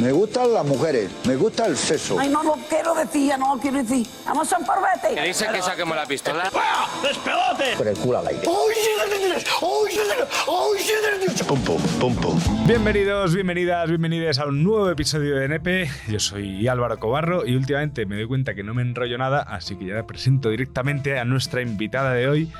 Me gustan las mujeres, me gusta el sexo. Ay, no lo quiero decir, no lo quiero decir. Vamos a un parvete. Que dice que saquemos la pistola. Con el culo al aire. Pum, pum, pum, pum. Bienvenidos, bienvenidas, bienvenidas a un nuevo episodio de Nepe. Yo soy Álvaro Cobarro y últimamente me doy cuenta que no me enrollo nada, así que ya presento directamente a nuestra invitada de hoy,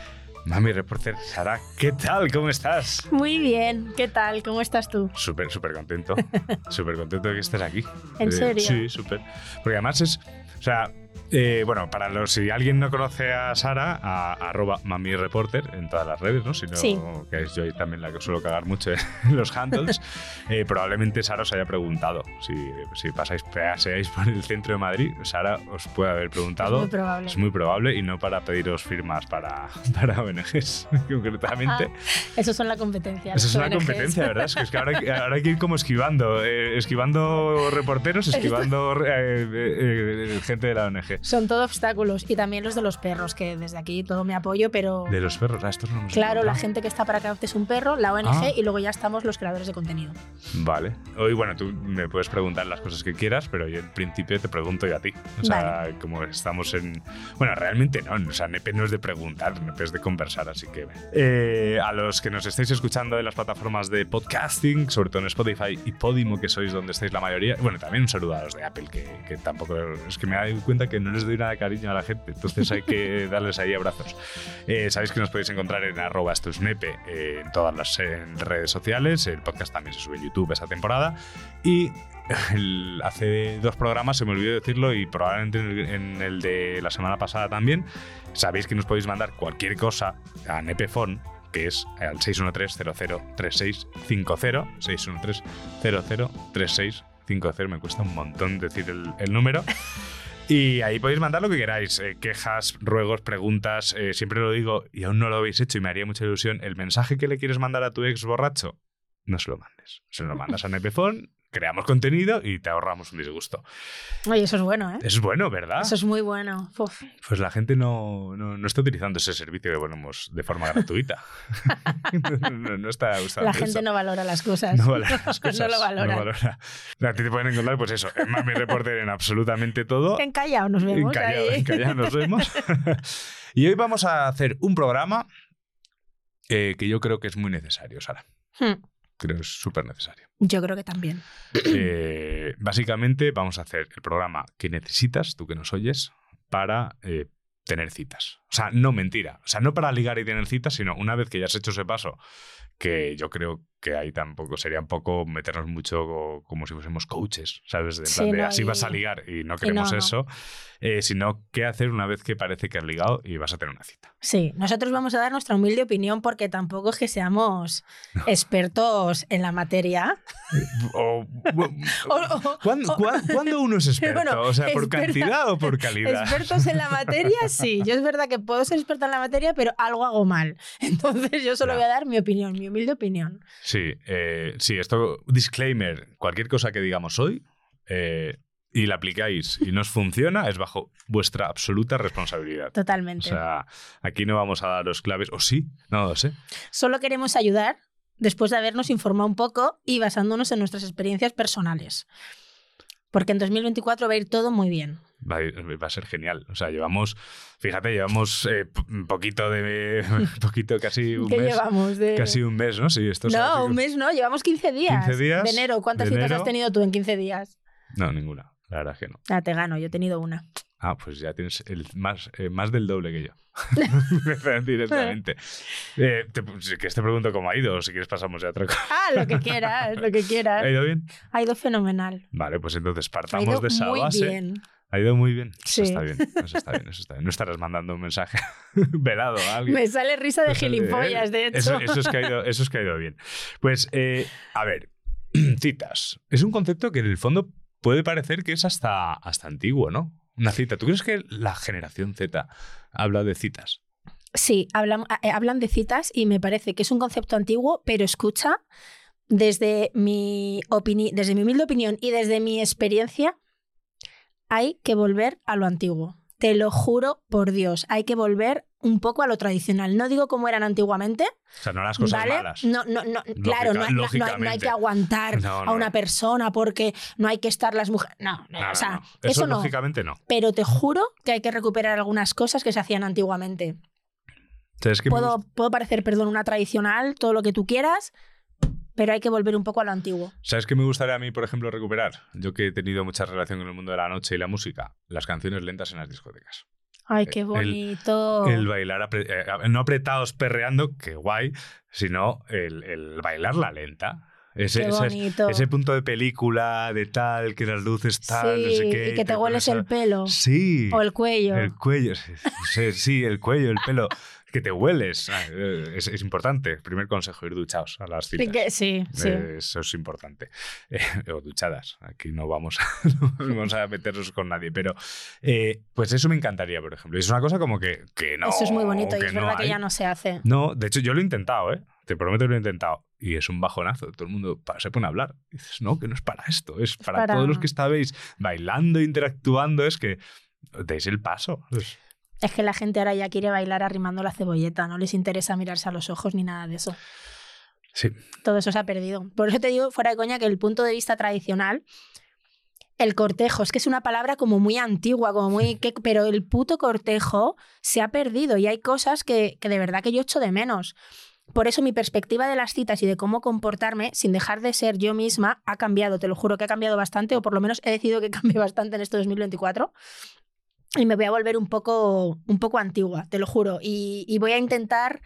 Mami Reporter Sara. ¿Qué tal? ¿Cómo estás? Muy bien, ¿qué tal? ¿Cómo estás tú? Súper, súper contento. súper contento de que estés aquí. ¿En Eh, serio? Sí, súper. Porque además es, o sea, eh, bueno, para los, si alguien no conoce a Sara, a, arroba Mami Reporter en todas las redes, ¿no? Si no, Sí. que es yo ahí también la que suelo cagar mucho en los handles, eh, probablemente Sara os haya preguntado. Si, si pasáis, paseáis por el centro de Madrid, Sara os puede haber preguntado. Es muy probable. Es muy probable y no para pediros firmas para, para ONGs, concretamente. Ah, Esos son la competencia. Esa los es una competencia, ¿verdad? Es que, es que ahora, hay que- ahora hay que ir como esquivando, eh, esquivando reporteros, esquivando eh, eh, gente de la ONG. Son todo obstáculos. Y también los de los perros, que desde aquí todo mi apoyo, pero. De los perros, ah, estos no hemos Claro, la gente que está para que adoptes un perro, la ONG Ah. y luego ya estamos los creadores de contenido. Vale. Hoy, bueno, tú me puedes preguntar las cosas que quieras, pero yo en principio te pregunto yo a ti. O sea, como estamos en. Bueno, realmente no. O sea, Nepe no es de preguntar, Nepe es de conversar, así que. Eh, a los que nos estáis escuchando en las plataformas de podcasting, sobre todo en Spotify y Podimo, que sois donde estáis la mayoría. Bueno, también un saludo a los de Apple, que, que tampoco. Es que me he dado cuenta que no les doy nada de cariño a la gente, entonces hay que darles ahí abrazos. Eh, Sabéis que nos podéis encontrar en arroba estusnepe eh, en todas las eh, redes sociales. El podcast también se sube en YouTube esa temporada. Y el- hace dos programas, se me olvidó decirlo, y probablemente en el, en el de la semana pasada también, sabéis que nos podéis mandar cualquier cosa a Nepefon, que es al 613-003650, 613-003650, me cuesta un montón decir el, el número. Y ahí podéis mandar lo que queráis, eh, quejas, ruegos, preguntas, eh, siempre lo digo y aún no lo habéis hecho y me haría mucha ilusión, el mensaje que le quieres mandar a tu ex borracho, no se lo mandes, se lo mandas a Nepefon, creamos contenido y te ahorramos un disgusto. Oye, eso es bueno, ¿eh? Es bueno, ¿verdad? Eso es muy bueno. Uf. Pues la gente no, no, no está utilizando ese servicio que ponemos de forma gratuita. no, está gustando La gente eso. no valora las cosas. No valora las cosas. no lo valora. valora. A ti te pueden encontrar, pues eso, en Mami Reporter en absolutamente todo. En Callao nos vemos. En Callao, ahí. en Callao nos vemos. y hoy vamos a hacer un programa eh, que yo creo que es muy necesario, Sara. Hmm, Creo que es súper necesario. Yo creo que también. Eh, básicamente vamos a hacer el programa que necesitas, tú que nos oyes, para eh, tener citas. O sea, no mentira. O sea, no para ligar y tener citas, sino una vez que ya has hecho ese paso, que yo creo que ahí tampoco sería un poco meternos mucho co- como si fuésemos coaches, ¿sabes? De, en Sí, plan de no, así y- vas a ligar y no queremos no. eso, eh, sino qué hacer una vez que parece que has ligado y vas a tener una cita. Sí, nosotros vamos a dar nuestra humilde opinión porque tampoco es que seamos expertos en la materia. O, O- o- ¿cuándo, uno es experto? Bueno, o sea, ¿por experta- cantidad o por calidad? Expertos en la materia, sí. Yo es verdad que puedo ser experta en la materia, pero algo hago mal. Entonces yo solo voy a dar mi opinión, mi humilde opinión. Sí, eh, sí, esto, disclaimer, cualquier cosa que digamos hoy eh, y la aplicáis y no os funciona es bajo vuestra absoluta responsabilidad. O Totalmente. sea, aquí no vamos a daros claves, o sí, no lo sé. Solo queremos ayudar después de habernos informado un poco y basándonos en nuestras experiencias personales. Porque en 2024 va a ir todo muy bien. Va va a ser genial. O sea, llevamos, fíjate, llevamos eh, un poquito de, poquito, casi un ¿Qué mes. llevamos? De... Casi un mes, ¿no? Sí, esto no, un mes no, llevamos 15 días. 15 días De enero, ¿cuántas de citas enero. has tenido tú en 15 días? No, ninguna. La verdad es que no. Ah, te gano, yo he tenido una. Ah, pues ya tienes el más, eh, más del doble que yo. Directamente. Eh, te, quieres te pregunto cómo ha ido, o si quieres pasamos ya a otra cosa. Ah, lo que quieras, lo que quieras. ¿Ha ido bien? Ha ido fenomenal. Vale, pues entonces Ha partamos ido de esa muy base. bien. Ha ido muy bien. Sí. Eso está bien. Eso está bien, eso está bien. No estarás mandando un mensaje velado a alguien. Me sale risa de gilipollas, de hecho. Eso, eso es que ha ido, eso es que ha ido bien. Pues, eh, a ver, citas. Es un concepto que en el fondo puede parecer que es hasta, hasta antiguo, ¿no? Una cita. ¿Tú crees que la generación Z habla de citas? Sí, hablan, eh, hablan de citas y me parece que es un concepto antiguo, pero escucha, desde mi, desde mi humilde opinión y desde mi experiencia, hay que volver a lo antiguo. Te lo juro por Dios, hay que volver un poco a lo tradicional. No digo como eran antiguamente. O sea, no las cosas ¿vale? malas. No, no, no, claro, no, hay- no hay, lógicamente. que aguantar a una persona porque no hay que estar las mujeres. No, no, No, o sea, eso, lógicamente no. Pero te juro que hay que recuperar algunas cosas que se hacían antiguamente. Puedo parecer, perdón, una tradicional, todo lo que tú quieras, pero hay que volver un poco a lo antiguo. ¿Sabes qué me gustaría a mí, por ejemplo, recuperar? Yo que he tenido mucha relación con el mundo de la noche y la música, las canciones lentas en las discotecas. Ay, qué El- bonito. El bailar, apre- eh, no apretados perreando, que guay, sino el, el bailarla lenta. Ese, Qué bonito. ese punto de película, de tal, que las luces tal, no sé Sí, qué. y que te hueles el pelo Sí. o el cuello. El cuello, sí, sí, sí, el cuello, el pelo. Que te hueles. Ah, eh, Es, es importante. Primer consejo, ir duchados a las citas. que- sí, sí. Eh, Eso es importante. Eh, o duchadas. Aquí no vamos, a, no vamos a meternos con nadie. Pero, eh, pues eso me encantaría, por ejemplo. Es una cosa como que, que no. Eso es muy bonito y es no verdad que ya no se hace. No, de hecho, yo lo he intentado, ¿eh? Te prometo que lo he intentado. Y es un bajonazo. Todo el mundo se pone a hablar. Y dices, no, que no es para esto. Es para, para- todos los que estabais bailando, interactuando. Es que deis el paso. Es- Es que la gente ahora ya quiere bailar arrimando la cebolleta, no les interesa mirarse a los ojos ni nada de eso. Sí. Todo eso se ha perdido. Por eso te digo, fuera de coña, que el punto de vista tradicional, el cortejo, es que es una palabra como muy antigua, como muy... que- pero el puto cortejo se ha perdido y hay cosas que, que de verdad que yo echo de menos. Por eso mi perspectiva de las citas y de cómo comportarme, sin dejar de ser yo misma, ha cambiado. Te lo juro que ha cambiado bastante, o por lo menos he decidido que cambie bastante en este 2024. Y me voy a volver un poco, un poco antigua, te lo juro. Y, y voy a intentar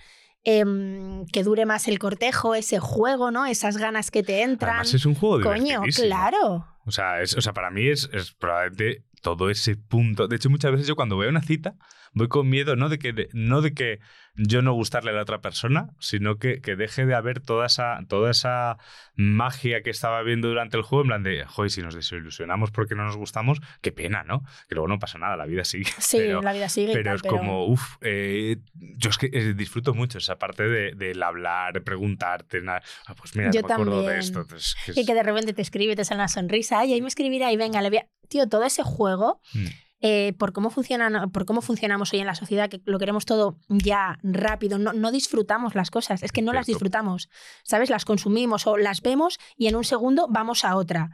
em, que dure más el cortejo, ese juego, ¿no? Esas ganas que te entran. Además, es un juego Coño, divertidísimo. claro. O sea, es, o sea, para mí es, es probablemente todo ese punto. De hecho, muchas veces yo cuando voy a una cita voy con miedo no de que, no de que yo no gustarle a la otra persona, sino que, que deje de haber toda esa, toda esa magia que estaba viendo durante el juego, en plan de, joder, si nos desilusionamos porque no nos gustamos, qué pena, ¿no? Que luego no pasa nada, la vida sigue. Sí, pero, la vida sigue. pero tal, es como, uff, yo es que eh, disfruto mucho esa parte de- del hablar, preguntarte, na- ah, pues mira, Yo no me acuerdo de esto. entonces, que Y que de repente te escribe te sale una sonrisa. Ay, ahí me escribirá y venga, le voy a... Tío, todo ese juego, Mm. eh, por, cómo funcionan, por cómo funcionamos hoy en la sociedad, que lo queremos todo ya, rápido, no, no disfrutamos las cosas, es que no las disfrutamos, ¿sabes? Las consumimos o las vemos y en un segundo vamos a otra.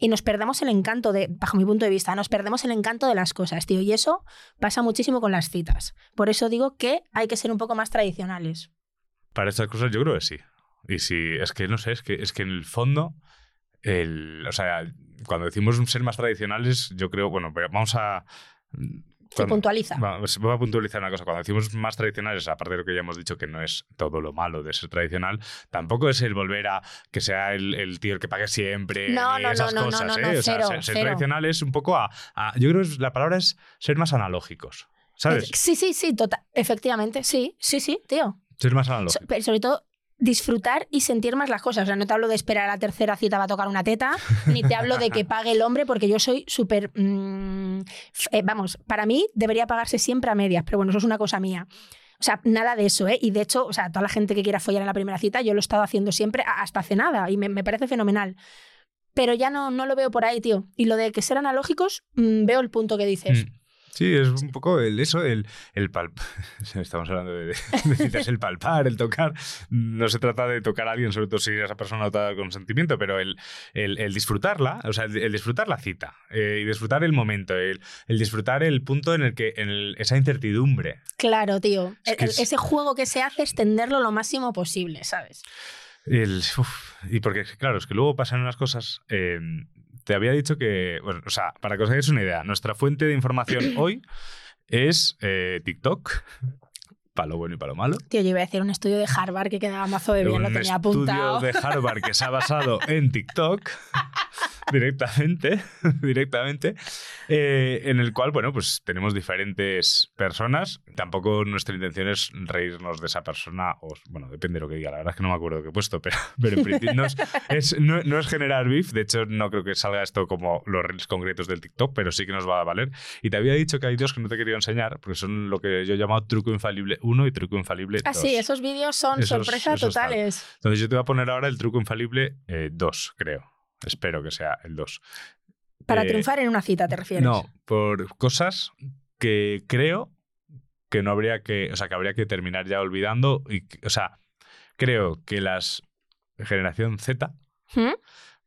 Y nos perdemos el encanto de, bajo mi punto de vista, nos perdemos el encanto de las cosas, tío. Y eso pasa muchísimo con las citas. Por eso digo que hay que ser un poco más tradicionales. Para estas cosas yo creo que sí. Y sí, es que no sé, es que, es que en el fondo, el, o sea, cuando decimos ser más tradicionales, yo creo, bueno, vamos a... Se cuando- puntualiza. Vamos, voy a puntualizar una cosa. Cuando decimos más tradicionales, aparte de lo que ya hemos dicho, que no es todo lo malo de ser tradicional, tampoco es el volver a que sea el, el tío el que pague siempre. No, no, no, esas no, no, cosas, no, ¿eh? no, O sea, cero, ser, ser cero. tradicional es un poco a, a- Yo creo que la palabra es ser más analógicos. ¿Sabes? Sí, sí, sí, total. Efectivamente, sí, sí, sí, tío. Ser más analógico. pero sobre todo disfrutar y sentir más las cosas. O sea, no te hablo de esperar a la tercera cita va a tocar una teta, ni te hablo de que pague el hombre, porque yo soy súper... mm, eh, vamos, para mí debería pagarse siempre a medias, pero bueno, eso es una cosa mía. O sea, nada de eso, ¿eh? Y de hecho, o sea, toda la gente que quiera follar en la primera cita, yo lo he estado haciendo siempre hasta hace nada y me, me parece fenomenal. Pero ya no, no lo veo por ahí, tío. Y lo de que ser analógicos, mm, veo el punto que dices. Mm. Sí, es un poco el, eso, el, el palpar. Estamos hablando de, de citas, el palpar, el tocar. No se trata de tocar a alguien, sobre todo si esa persona no te da consentimiento, pero el, el, el disfrutarla, o sea, el, disfrutar la cita eh, y disfrutar el momento, el, el disfrutar el punto en el que en esa incertidumbre. Claro, tío. Es- Ese juego que se hace, extenderlo lo máximo posible, ¿sabes? El, uf, y porque, claro, es que luego pasan unas cosas. eh, te había dicho que, bueno, o sea, para que os hagáis una idea, nuestra fuente de información hoy es eh, TikTok, para lo bueno y para lo malo. Tío, yo iba a decir un estudio de Harvard que quedaba mazo de bien, lo un tenía estudio apuntado. de Harvard que se ha basado en TikTok directamente, directamente, eh, en el cual, bueno, pues tenemos diferentes personas. Tampoco nuestra intención es reírnos de esa persona, o, bueno, depende de lo que diga, la verdad es que no me acuerdo qué he puesto, pero, pero en principio no es, es- no- no es generar beef, de hecho no creo que salga esto como los reels concretos del TikTok, pero sí que nos va a valer. Y te había dicho que hay dos que no te quería enseñar, porque son lo que yo he llamado truco infalible 1 y truco infalible 2. Ah, sí, esos vídeos son Esos- tal. totales. Entonces yo te voy a poner ahora el truco infalible 2, creo. Espero que sea el 2. Para Eh, triunfar en una cita, ¿te refieres? No, por cosas que creo que no habría que, o sea, que habría que terminar ya olvidando. Y, o sea, creo que las generación Z, ¿Mm?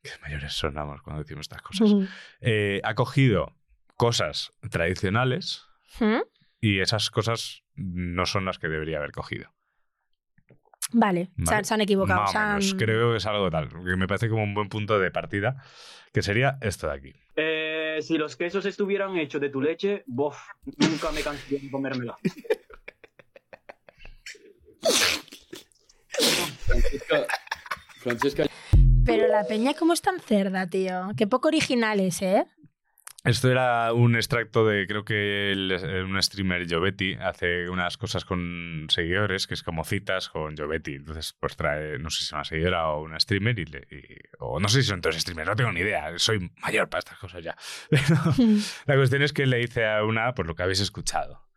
que mayores sonamos cuando decimos estas cosas, eh, ha cogido cosas tradicionales ¿Mm? y esas cosas no son las que debería haber cogido. Vale, se, Vale. han, se han equivocado. Más se o han- menos. Creo que es algo tal. Que me parece como un buen punto de partida, que sería esto de aquí. Eh, si los quesos estuvieran hechos de tu leche, bof, nunca me cansaría de comérmela. Francesca, Francesca Pero la peña, ¿cómo es tan cerda, tío? Qué poco originales, ¿eh? Esto era un extracto de, creo que el- eh, un streamer Jovetti hace unas cosas con seguidores, que es como citas con Jovetti. Entonces, pues trae, no sé si es una seguidora o una streamer, y le- y- o no sé si son todos streamers, no tengo ni idea. Soy mayor para estas cosas ya. Pero la cuestión es que le dice a una, por lo que habéis escuchado.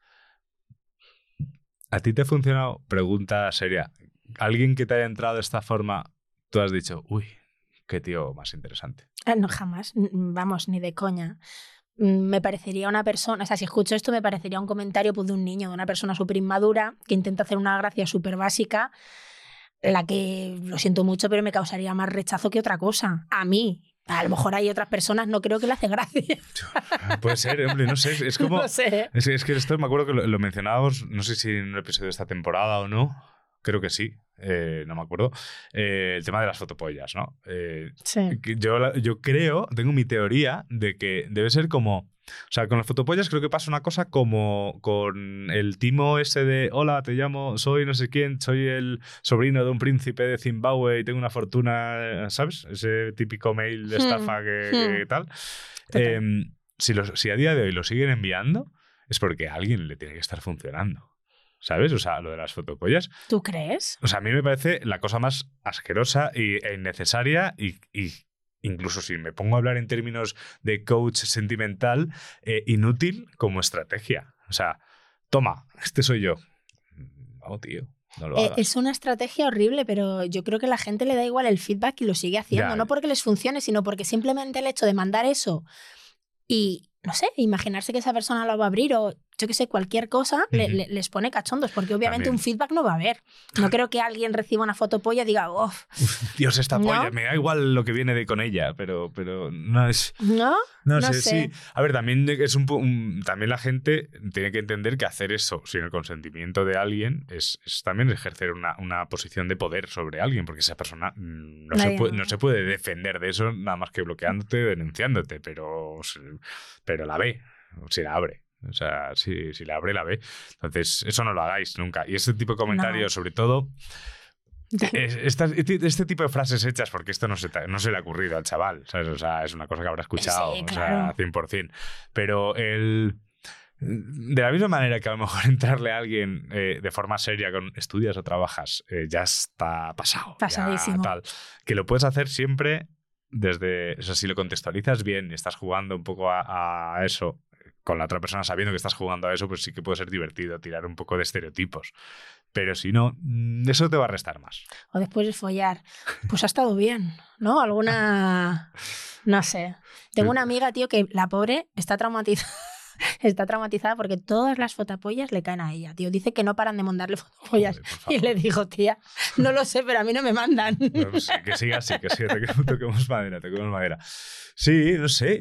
¿A ti te ha funcionado? Pregunta seria. ¿Alguien que te haya entrado de esta forma, tú has dicho, uy, qué tío más interesante? Ah, No, jamás. Vamos, ni de coña. Mm, Me parecería una persona, o sea, si escucho esto, me parecería un comentario pues, de un niño, de una persona súper inmadura que intenta hacer una gracia súper básica, la que, lo siento mucho, pero me causaría más rechazo que otra cosa. A mí. A lo mejor hay otras personas, no creo que le hace gracia. Puede ser, hombre, no sé. Es, es como. no sé. Es, es que esto me acuerdo que lo, lo mencionábamos, no sé si en un episodio de esta temporada o no. Creo que sí, eh, no me acuerdo. Eh, el tema de las fotopollas, ¿no? Eh, Sí. yo, yo creo, tengo mi teoría de que debe ser como. O sea, con las fotopollas creo que pasa una cosa como con el timo ese de hola, te llamo, soy no sé quién, soy el sobrino de un príncipe de Zimbabue y tengo una fortuna, ¿sabes? Ese típico mail de Hmm, estafa que, que hmm. tal. Em, si, los- si a día de hoy lo siguen enviando, es porque a alguien le tiene que estar funcionando. ¿Sabes? O sea, lo de las fotopollas. ¿Tú crees? O sea, a mí me parece la cosa más asquerosa y, e innecesaria y, y incluso si me pongo a hablar en términos de coach sentimental, eh, inútil como estrategia. O sea, toma, este soy yo. No, tío, no lo Eh, hagas. es una estrategia horrible, pero yo creo que la gente le da igual el feedback y lo sigue haciendo. Ya. No porque les funcione, sino porque simplemente el hecho de mandar eso y, no sé, imaginarse que esa persona lo va a abrir o yo que sé, cualquier cosa, le- les pone cachondos, porque obviamente También. un feedback no va a haber. No creo que alguien reciba una foto polla y diga, uff, Dios, esta ¿No? polla, me da igual lo que viene de con ella, pero, pero no es... ¿no? No, No sé, sé. sí. A ver, también es un, un- también la gente tiene que entender que hacer eso sin el consentimiento de alguien es, es también ejercer una, una posición de poder sobre alguien, porque esa persona mm, no se, puede, no se puede defender de eso nada más que bloqueándote, denunciándote, pero, pero la ve, si la abre. O sea, si, si la abre, la ve. Entonces, eso no lo hagáis nunca. Y este tipo de comentarios, No. sobre todo, estas- este, este tipo de frases hechas, porque esto no se, no se le ha ocurrido al chaval, ¿sabes? O sea, es una cosa que habrá escuchado, Sí, o claro. sea, 100%. Pero el... De la misma manera que a lo mejor entrarle a alguien eh, de forma seria con estudias o trabajas eh, ya está pasado. ya Pasadísimo. tal. Que lo puedes hacer siempre desde... O sea, si lo contextualizas bien y estás jugando un poco a, a eso con la otra persona sabiendo que estás jugando a eso, pues sí que puede ser divertido tirar un poco de estereotipos. Pero si no, mm, eso te va a restar más. O después de follar. Pues ha estado bien, ¿no? Alguna. No sé. Tengo una amiga, tío, que la pobre está traumatizada. Está traumatizada porque todas las fotopollas le caen a ella, tío. Dice que no paran de mandarle fotopollas. Joder, Y le digo, tía, no lo sé, pero a mí no me mandan. No, pues sí, que siga así, que siga, toquemos, madera, toquemos madera. Sí, no sé.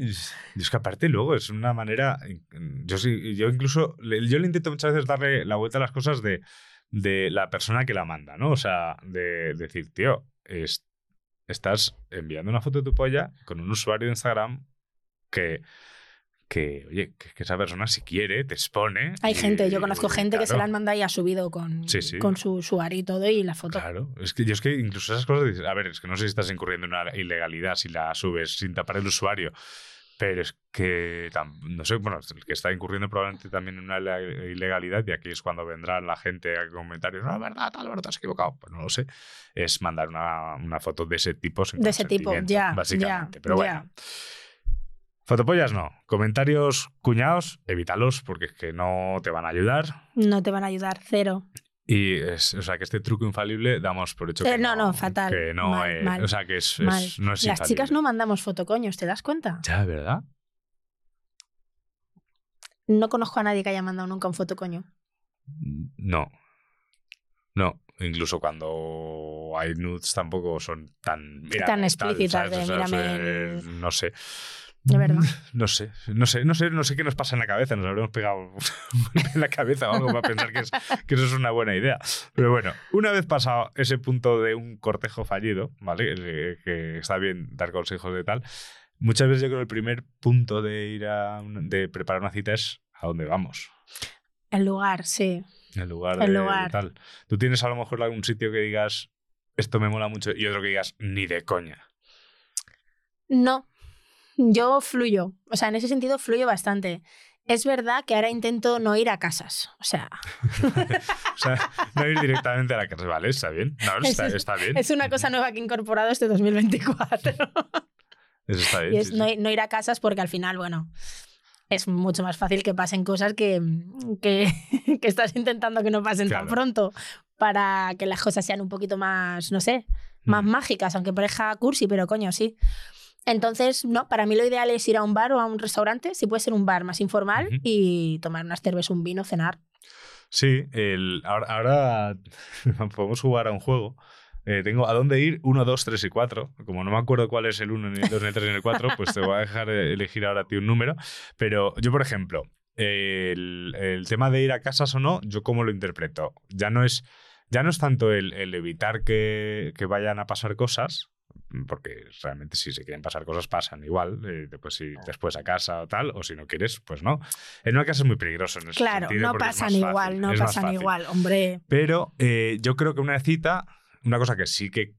Y es que aparte luego es una manera. Yo sí, yo incluso. le- Yo le intento muchas veces darle la vuelta a las cosas de, de la persona que la manda, ¿no? O sea, de decir, tío, es- estás enviando una foto de tu polla con un usuario de Instagram que. Que, oye, que, que esa persona si quiere te expone. Hay y- gente, yo conozco y gente que se claro. la han mandado y ha subido con, Sí, sí. con su usuario y todo y la foto. Claro, es que yo es que incluso esas cosas, a ver, es que no sé si estás incurriendo en una ilegalidad si la subes sin tapar el usuario, pero es que, no sé, bueno, el que está incurriendo probablemente también en una ile- ilegalidad, y aquí es cuando vendrá la gente a comentarios, no, verdad, tal, verdad, te has equivocado, pues no lo sé, es mandar una, una foto de ese tipo sin De ese tipo, ya, Básicamente, ya, pero ya. bueno. Fotopollas no. Comentarios cuñados, evítalos porque es que no te van a ayudar. No te van a ayudar, cero. Y es, o sea, que este truco infalible damos por hecho Eh, que no, no, fatal. Que no Mal, es, mal, o sea, que es, no es Las chicas no mandamos fotocoños, ¿te das cuenta? Ya, ¿verdad? No conozco a nadie que haya mandado nunca un fotocoño. No. No. Incluso cuando hay nudes tampoco son tan... mira, Tan tal, explícitas ¿sabes? de, O sea, mírame el- No sé. De verdad. No sé, no sé, no sé, no sé qué nos pasa en la cabeza. Nos habremos pegado en la cabeza o algo para pensar que, es- que eso es una buena idea. Pero bueno, una vez pasado ese punto de un cortejo fallido, ¿vale? Eh, Que está bien dar consejos de tal. Muchas veces yo creo que el primer punto de ir a de preparar una cita es a dónde vamos. El lugar, sí. El lugar El de lugar. tal. Tú tienes a lo mejor algún sitio que digas esto me mola mucho y otro que digas ni de coña. No, yo fluyo. O sea, en ese sentido fluyo bastante. Es verdad que ahora intento no ir a casas. O sea, O sea, no ir directamente a la casa, ¿vale? Está bien. No, está, Es- está bien. es una cosa nueva que he incorporado este 2024. Eso está bien. Y es sí, sí. no, no ir a casas porque al final, bueno, es mucho más fácil que pasen cosas que, que, que estás intentando que no pasen tan pronto para que las cosas sean un poquito más, no sé, más Mm. mágicas, aunque parezca cursi, pero coño, sí. Entonces, no, para mí lo ideal es ir a un bar o a un restaurante, si puede ser un bar más informal, y tomar unas cervezas, un vino, cenar. Sí, el, ahora, ahora podemos jugar a un juego. Eh, tengo a dónde ir 1, 2, 3 y 4. Como no me acuerdo cuál es el 1, ni el 2, ni el 3, ni el 4, pues te voy a dejar elegir ahora a ti un número. Pero yo, por ejemplo, el, el tema de ir a casas o no, yo cómo lo interpreto. Ya no es, ya no es tanto el, el evitar que, que vayan a pasar cosas, porque realmente si se quieren pasar cosas pasan igual, eh, después, si, después a casa o tal, o si no quieres, pues no. En una casa es muy peligroso en ese Claro, sentido no pasan igual, fácil, no pasan igual, hombre. Pero eh, yo creo que una cita, una cosa que sí que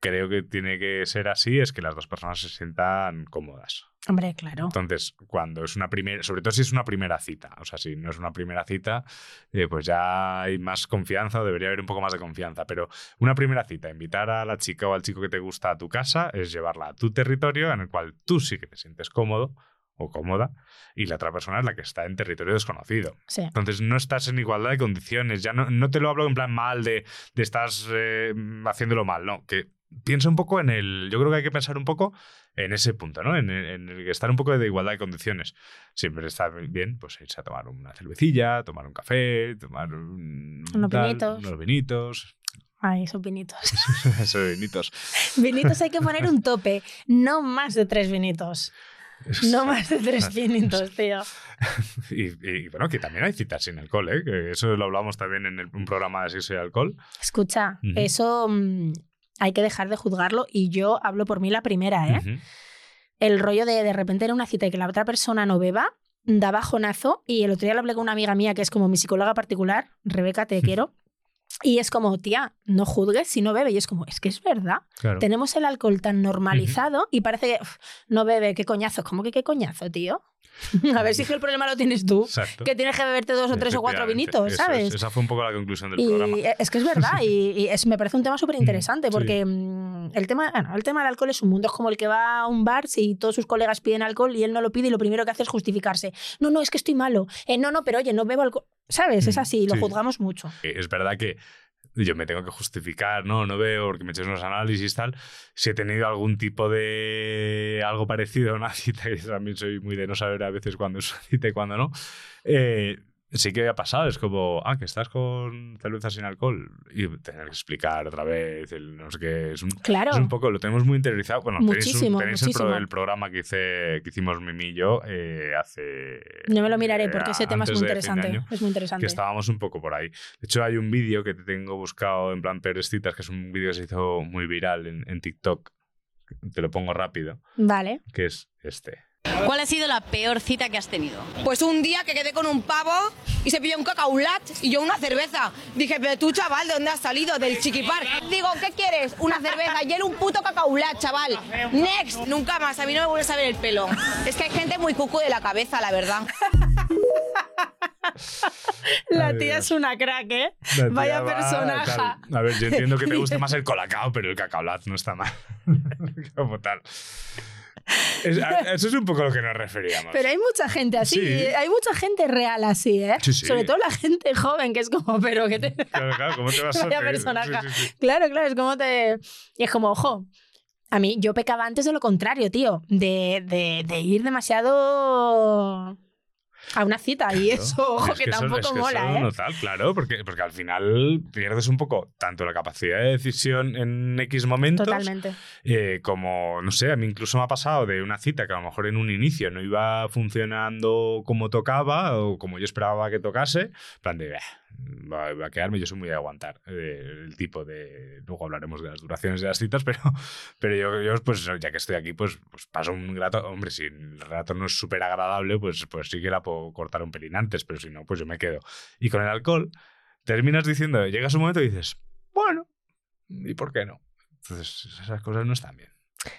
creo que tiene que ser así es que las dos personas se sientan cómodas. Hombre, claro. Entonces, cuando es una primera, sobre todo si es una primera cita, o sea, si no es una primera cita, eh, pues ya hay más confianza o debería haber un poco más de confianza. Pero una primera cita, invitar a la chica o al chico que te gusta a tu casa, es llevarla a tu territorio en el cual tú sí que te sientes cómodo o cómoda y la otra persona es la que está en territorio desconocido. Sí. Entonces no estás en igualdad de condiciones. Ya no, no te lo hablo en plan mal de, de estás eh, haciéndolo mal, no. Que piensa un poco en el. Yo creo que hay que pensar un poco en ese punto, ¿no? En, el- en el que estar un poco de igualdad de condiciones. Siempre está bien, pues irse a tomar una cervecilla, tomar un café, tomar un, Unos tal, vinitos. unos vinitos. Ay, esos vinitos. Esos vinitos. Vinitos hay que poner un tope, no más de tres vinitos. No más de tres vinitos, tío. Y, y, bueno, que también hay citas sin alcohol, ¿eh? Que eso lo hablamos también en el- un programa de sexo y alcohol. Escucha, eso mm, hay que dejar de juzgarlo y yo hablo por mí la primera, ¿eh? El rollo de de repente ir a una cita y que la otra persona no beba, da bajonazo y el otro día lo hablé con una amiga mía que es como mi psicóloga particular, Rebeca, te quiero. Y es como, tía, no juzgues si no bebe. Y es como, es que es verdad. Claro. Tenemos el alcohol tan normalizado y parece que uf, no bebe, qué coñazo. ¿Cómo que qué coñazo, tío? A ver si es que el problema lo tienes tú. Exacto. Que tienes que beberte dos o tres o cuatro vinitos, ¿sabes? es, esa fue un poco la conclusión del Y programa. es que es verdad, y, y es, me parece un tema súper interesante sí. porque mm, el, tema, bueno, el tema del alcohol es un mundo, es como el que va a un bar si todos sus colegas piden alcohol y él no lo pide y lo primero que hace es justificarse. No, no, es que estoy malo. Eh, no, no, pero oye, no bebo alcohol. ¿Sabes? Es Mm, así, lo sí. juzgamos mucho. Eh, Es verdad que yo me tengo que justificar, no, no veo, porque me eches unos análisis tal. Si he tenido algún tipo de algo parecido a una cita, que también soy muy de no saber a veces cuándo es una cita y cuándo no. eh, sí que ha pasado, es como, ah, que estás con cerveza sin alcohol y tener que explicar otra vez, el no sé qué, es un, Claro. es un poco, lo tenemos muy interiorizado. Bueno, tenéis, un- Muchísimo, tenéis el, pro- muchísimo. el programa que, hice, que hicimos Mimi y yo eh, hace... No me lo miraré eh, porque ese tema es muy interesante. año Es muy interesante. que estábamos un poco por ahí. De hecho, hay un vídeo que te tengo buscado en plan peores citas, que es un vídeo que se hizo muy viral en, en TikTok. Te lo pongo rápido, Vale. que es este. ¿Cuál ha sido la peor cita que has tenido? Pues un día que quedé con un pavo y se pidió un cacaulat y yo una cerveza. Dije, pero tú, chaval, ¿de dónde has salido? Del chiquipar. Digo, ¿qué quieres? Una cerveza. Y él un puto cacaulat, chaval. Next. Nunca más. A mí no me vuelves a ver el pelo. Es que hay gente muy cucu de la cabeza, la verdad. La Ay, tía Dios. es una crack, ¿eh? Vaya va, personaje. tal. A ver, yo entiendo que te guste más el colacao, pero el cacaolat no está mal. Como tal. Es- a- eso es un poco lo que nos referíamos. Pero hay mucha gente así, Sí. hay mucha gente real así, ¿eh? Sí, sí. Sobre todo la gente joven, que es como, pero que te... Claro, claro, ¿cómo te vas a. Claro, claro, es como te... Y es como, ojo, a mí yo pecaba antes de lo contrario, tío, de, de, de ir demasiado... A una cita y eso, ojo, Es que, tampoco es que mola, eso ¿eh? no tal, claro, porque, porque al final pierdes un poco tanto la capacidad de decisión en X momentos Totalmente. eh, como, no sé, a mí incluso me ha pasado de una cita que a lo mejor en un inicio no iba funcionando como tocaba o como yo esperaba que tocase, plan de, "Bah, va, va a quedarme, yo soy muy de aguantar eh, el tipo de... Luego hablaremos de las duraciones de las citas, pero, pero yo, yo, pues ya que estoy aquí, pues, pues paso un rato, hombre, si el rato no es súper agradable, pues, pues sí que la puedo cortar un pelín antes, pero si no, pues yo me quedo. Y con el alcohol, terminas diciendo, llegas un momento y dices, bueno, ¿y por qué no? Entonces, esas cosas no están bien.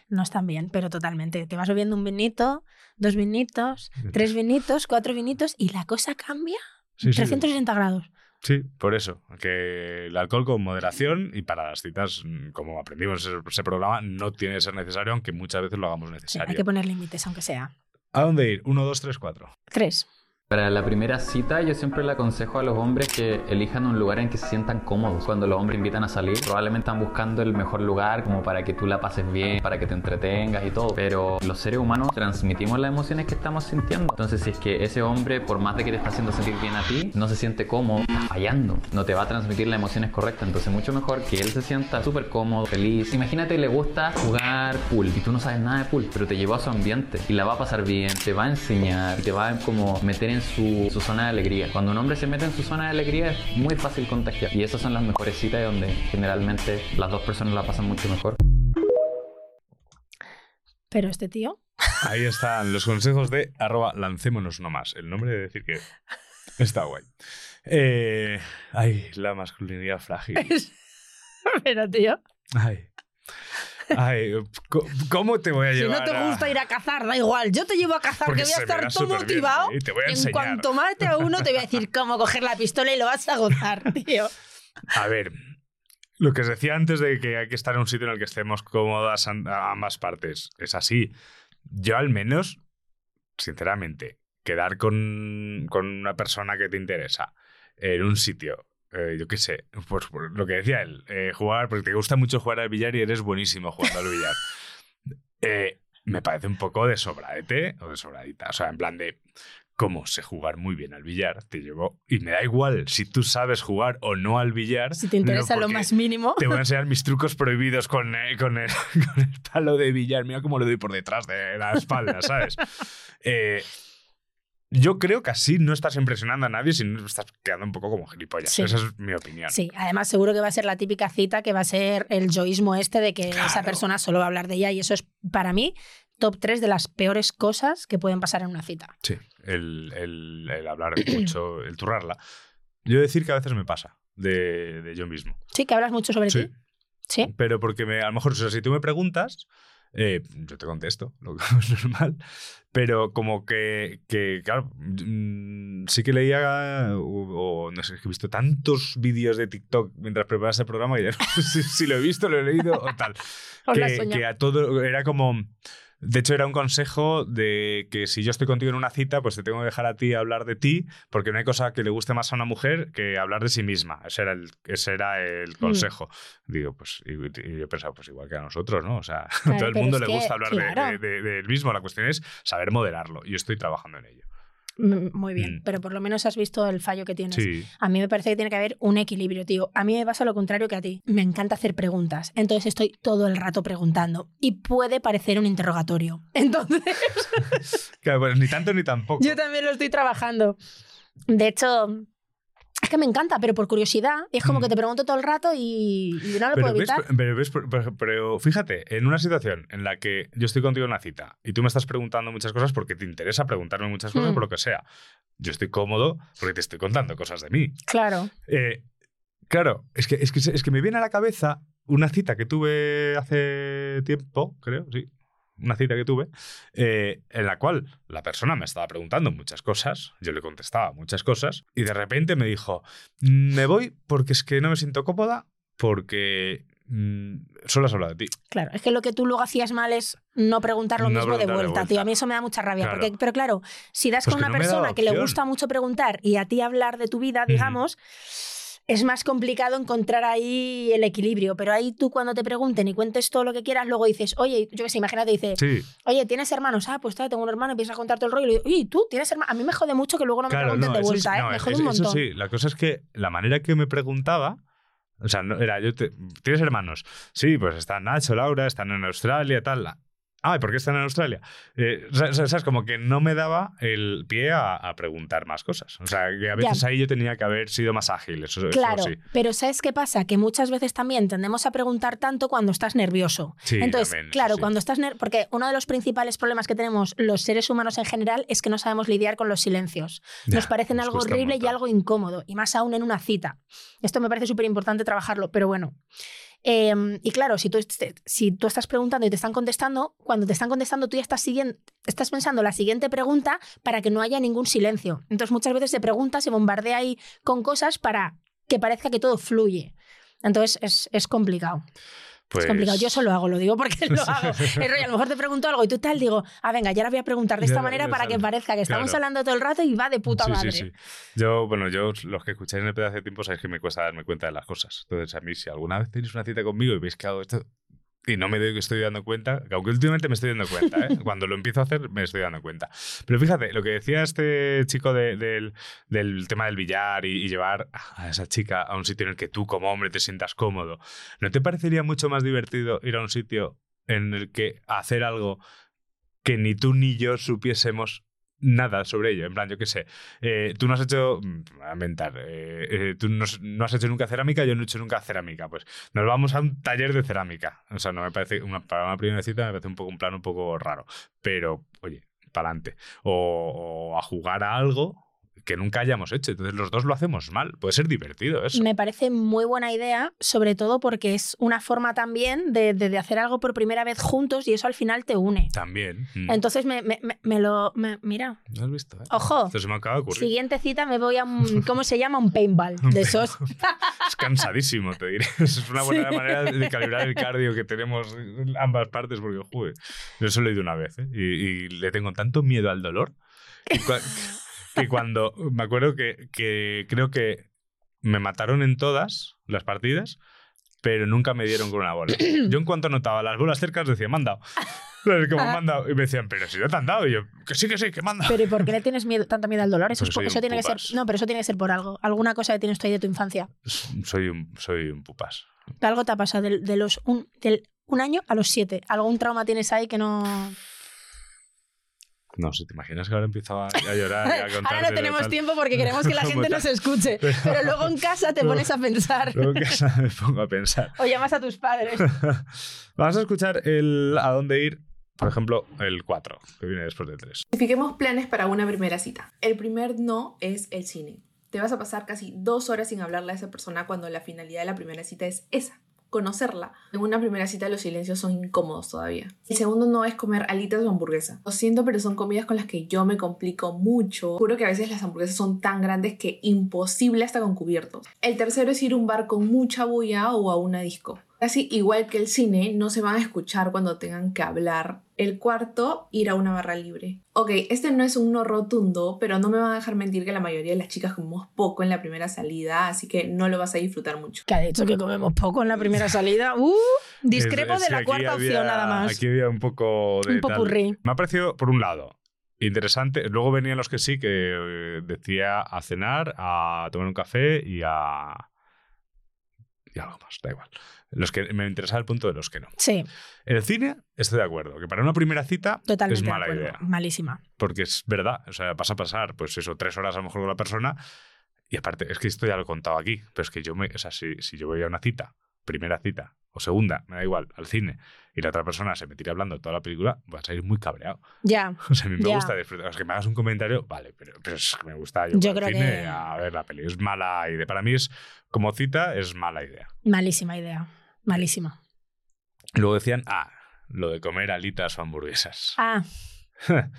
No están bien, pero totalmente. Te vas bebiendo un vinito, dos vinitos, tres vinitos, cuatro vinitos y la cosa cambia. Sí, sí. 360 grados. Sí, por eso. Que el alcohol con moderación y para las citas, mm, como aprendimos en ese- programa, no tiene que ser necesario, aunque muchas veces lo hagamos Sí, necesario. hay que poner límites, aunque sea. ¿A dónde ir? Uno, dos, tres, cuatro. Tres. Para la primera cita yo siempre le aconsejo a los hombres que elijan un lugar en que se sientan cómodos. Cuando los hombres invitan a salir, probablemente están buscando el mejor lugar como para que tú la pases bien, para que te entretengas y todo. Pero los seres humanos transmitimos las emociones que estamos sintiendo. Entonces si es que ese hombre, por más de que te está haciendo sentir bien a ti, no se siente cómodo, está fallando. No te va a transmitir las emociones correctas. Entonces mucho mejor que él se sienta súper cómodo, feliz. Imagínate le gusta jugar pool y tú no sabes nada de pool, pero te llevó a su ambiente y la va a pasar bien, te va a enseñar, te va a como meter en su, su zona de alegría. Cuando un hombre se mete en su zona de alegría es muy fácil contagiar y esas son las mejores citas donde generalmente las dos personas la pasan mucho mejor. Pero este tío. Ahí están los consejos de arroba lancémonos nomás. El nombre de decir que está guay. Eh, ay, la masculinidad frágil. Pero tío. Ay. Ay, ¿cómo te voy a Si llevar no te a- gusta ir a cazar, da igual. Yo te llevo a cazar, Porque que voy a estar todo motivado. Te voy a en cuanto mate a uno, te voy a decir cómo coger la pistola y lo vas a gozar, tío. A ver, lo que os decía antes de que hay que estar en un sitio en el que estemos cómodas a ambas partes, es así. Yo al menos, sinceramente, quedar con, con una persona que te interesa en un sitio, eh, yo qué sé, pues por lo que decía él, eh, jugar, porque te gusta mucho jugar al billar y eres buenísimo jugando al billar. Eh, me parece un poco de sobradete o de sobradita. O sea, en plan de cómo sé jugar muy bien al billar, te llevo. Y me da igual si tú sabes jugar o no al billar. Si te interesa no lo más mínimo. Te voy a enseñar mis trucos prohibidos con, eh, con, el, con el palo de billar. Mira cómo lo doy por detrás de la espalda, ¿sabes? Eh, yo creo que así no estás impresionando a nadie, sino estás quedando un poco como gilipollas. Sí. Esa es mi opinión. Sí, además seguro que va a ser la típica cita que va a ser el yoísmo este de que esa persona solo va a hablar de ella y eso es para mí top 3 de las peores cosas que pueden pasar en una cita. Sí, el, el- el hablar mucho, el turrarla. Yo decir que a veces me pasa de, de yo mismo. Sí, que hablas mucho sobre Sí. ti. Sí. Pero porque me, a lo mejor, o sea, si tú me preguntas, eh, yo te contesto, lo que es normal. Pero como que, que, claro, mm, sí que leía o, o no sé, es que he visto tantos vídeos de TikTok mientras preparas el programa y ya no sé si lo he visto, lo he leído o tal. Que a todo era como... De hecho, era un consejo de que si yo estoy contigo en una cita, pues te tengo que dejar a ti hablar de ti, porque no hay cosa que le guste más a una mujer que hablar de sí misma. Ese era el, ese era Mm. el consejo. Digo, pues, y, y yo pensaba, pues igual que a nosotros, ¿no? O sea, Claro, a todo el mundo le que, gusta hablar de- de, de- del mismo. La cuestión es saber moderarlo. Y yo estoy trabajando en ello. Mm, Muy bien, Mm. pero por lo menos has visto el fallo que tienes. Sí. A mí me parece que tiene que haber un equilibrio, tío. A mí me pasa lo contrario que a ti. Me encanta hacer preguntas. Entonces estoy todo el rato preguntando. Y puede parecer un interrogatorio. Entonces, Claro, pues ni tanto ni tampoco. yo también lo estoy trabajando. De hecho, es que me encanta, pero por curiosidad. Y es como Mm. que te pregunto todo el rato y, y no lo Pero puedo ves, evitar. pero, ves, pero- pero- pero fíjate, en una situación en la que yo estoy contigo en una cita y tú me estás preguntando muchas cosas porque te interesa preguntarme muchas cosas Mm. por lo que sea, yo estoy cómodo porque te estoy contando cosas de mí. Claro. Eh, claro, es que, es, que, es que me viene a la cabeza una cita que tuve hace tiempo, creo, sí. Una cita que tuve, eh, en la cual la persona me estaba preguntando muchas cosas, yo le contestaba muchas cosas, y de repente me dijo: Me voy porque es que no me siento cómoda, porque mm, solo has hablado de ti. Claro, es que lo que tú luego hacías mal es no preguntar lo No mismo de preguntar de vuelta, vuelta. tío. A mí eso me da mucha rabia. Claro. Porque, pero claro, si das Pues con una no persona que le gusta mucho preguntar y a ti hablar de tu vida, digamos, es más complicado encontrar ahí el equilibrio. Pero ahí tú cuando te pregunten y cuentes todo lo que quieras, luego dices, oye, yo qué sé, imagínate, dices, Sí. oye, ¿tienes hermanos? Ah, pues tal, tengo un hermano, empiezas a contar todo el rollo y le digo, oye, ¿tú tienes hermanos? A mí me jode mucho que luego no me Claro, pregunten no, de vuelta, ¿eh? no, me es- jode eso montón. sí, la cosa es que la manera que me preguntaba, o sea, no, era yo, te- ¿tienes hermanos? Sí, pues están Nacho, Laura, están en Australia, tal. Ah, ¿y por qué están en Australia? Eh, ¿sabes? Como que no me daba el pie a, a preguntar más cosas. O sea, que a veces Ya. ahí yo tenía que haber sido más ágil. Eso, eso Claro, sí. pero ¿sabes qué pasa? Que muchas veces también tendemos a preguntar tanto cuando estás nervioso. Sí, Entonces, también, claro, sí. cuando estás ner- porque uno de los principales problemas que tenemos los seres humanos en general es que no sabemos lidiar con los silencios. Nos parecen nos algo horrible y algo incómodo, y más aún en una cita. Esto me parece súper importante trabajarlo, pero bueno. Eh, y claro, si tú, si tú estás preguntando y te están contestando, cuando te están contestando tú ya estás, siguiendo, estás pensando la siguiente pregunta para que no haya ningún silencio. Entonces muchas veces se pregunta, se bombardea ahí con cosas para que parezca que todo fluye. Entonces es, es complicado. Pues, Es complicado. Yo solo hago, lo digo porque lo hago. Es rollo, a lo mejor te pregunto algo y tú tal, digo, ah, venga, ya la voy a preguntar de esta ya manera para que parezca que estamos Claro. hablando todo el rato y va de puta sí, madre. Sí, sí. Yo, bueno, yo, los que escucháis en el pedazo de tiempo, sabéis que me cuesta darme cuenta de las cosas. Entonces, a mí, si alguna vez tenéis una cita conmigo y veis que hago esto y no me doy que estoy dando cuenta, que aunque últimamente me estoy dando cuenta, ¿eh? cuando lo empiezo a hacer me estoy dando cuenta. Pero fíjate, lo que decía este chico de- del, del tema del billar y, y llevar a esa chica a un sitio en el que tú como hombre te sientas cómodo, ¿no te parecería mucho más divertido ir a un sitio en el que hacer algo que ni tú ni yo supiésemos nada sobre ello. En plan, yo qué sé, eh, tú no has hecho, mm, a inventar, eh, eh, tú no, has- no has hecho nunca cerámica, yo no he hecho nunca cerámica. Pues nos vamos a un taller de cerámica. O sea, no me parece, una, para una primera cita me parece un poco un plan un poco raro. Pero, oye, para adelante. O, o a jugar a algo que nunca hayamos hecho. Entonces los dos lo hacemos mal. Puede ser divertido eso. Me parece muy buena idea, sobre todo porque es una forma también de, de- de hacer algo por primera vez juntos y eso al final te une. También. mm. Entonces me, me- me- lo... me- mira, ¿No has visto? eh? Ojo. Esto se me acaba de ocurrir. siguiente cita me voy a un... ¿Cómo se llama? Un paintball. De esos... Es cansadísimo, te diré. Es una buena Sí. manera de calibrar el cardio que tenemos en ambas partes, porque, joder, yo eso lo he ido una vez, ¿eh? y, y le tengo tanto miedo al dolor que, cua- que cuando me acuerdo que, que creo que me mataron en todas las partidas, pero nunca me dieron con una bola. Yo en cuanto notaba las bolas cercas decía, me han dado. ¿Sabes? Como me han dado. Y me decían, pero si no te han dado. Y yo, que sí, que sí, que me han dado. Pero ¿y por qué le tienes miedo, tanto miedo al dolor? Eso, es por- eso tiene que ser... No, pero eso tiene que ser por algo. Alguna cosa que tienes tú ahí de tu infancia. Soy un, soy un pupas. Algo te ha pasado del- de, los un, del un año a los siete. Algún trauma tienes ahí que no... No sé, ¿te imaginas que ahora empiezo a, llorar y a Ahora no tenemos tal? tiempo porque queremos que la gente tal. nos escuche. Pero luego en casa te Luego- pones a pensar. Luego en casa me pongo a pensar. O llamas a tus padres. Vamos a escuchar el a dónde ir, por ejemplo, el 4, que viene después del 3. Identifiquemos planes para una primera cita. El primer no es el cine. Te vas a pasar casi dos horas sin hablarle a esa persona cuando la finalidad de la primera cita es esa, conocerla. En una primera cita los silencios son incómodos todavía. El segundo no es comer alitas o hamburguesa. Lo siento, pero son comidas con las que yo me complico mucho. Juro que a veces las hamburguesas son tan grandes que imposible hasta con cubiertos. El tercero es ir a un bar con mucha bulla o a una disco. Casi igual que el cine, no se van a escuchar cuando tengan que hablar. El cuarto, ir a una barra libre. Ok, este no es un no rotundo, pero no me van a dejar mentir que la mayoría de las chicas comemos poco en la primera salida, así que no lo vas a disfrutar mucho. Que ha dicho que comemos poco en la primera salida. Uh, discrepo Es- de la cuarta había- opción nada más. Aquí había un poco de. Un popurrí. Me ha parecido, por un lado, interesante. Luego venían los que sí, que eh, decía a cenar, a tomar un café y a. y algo más, da igual. Los que me interesaba el punto de los que no. Sí, El cine, estoy de acuerdo, que para una primera cita totalmente es de mala acuerdo. idea. Malísima. Porque es verdad, o sea, vas a pasar, pues eso, tres horas a lo mejor con la persona. Y aparte, es que esto ya lo he contado aquí, pero es que yo me, o sea, si, si yo voy a una cita, primera cita o segunda, me da igual, al cine, y la otra persona se me tira hablando toda la película, vas a ir muy cabreado. Ya. O sea, a mí me gusta disfrutar. O sea, que me hagas un comentario, vale, pero, pero es que me gusta yo, Yo voy al creo cine que- a ver la peli. Es mala idea. Para mí es, como cita, es mala idea. Malísima idea. Malísima. Luego decían, ah, lo de comer alitas o hamburguesas. Ah,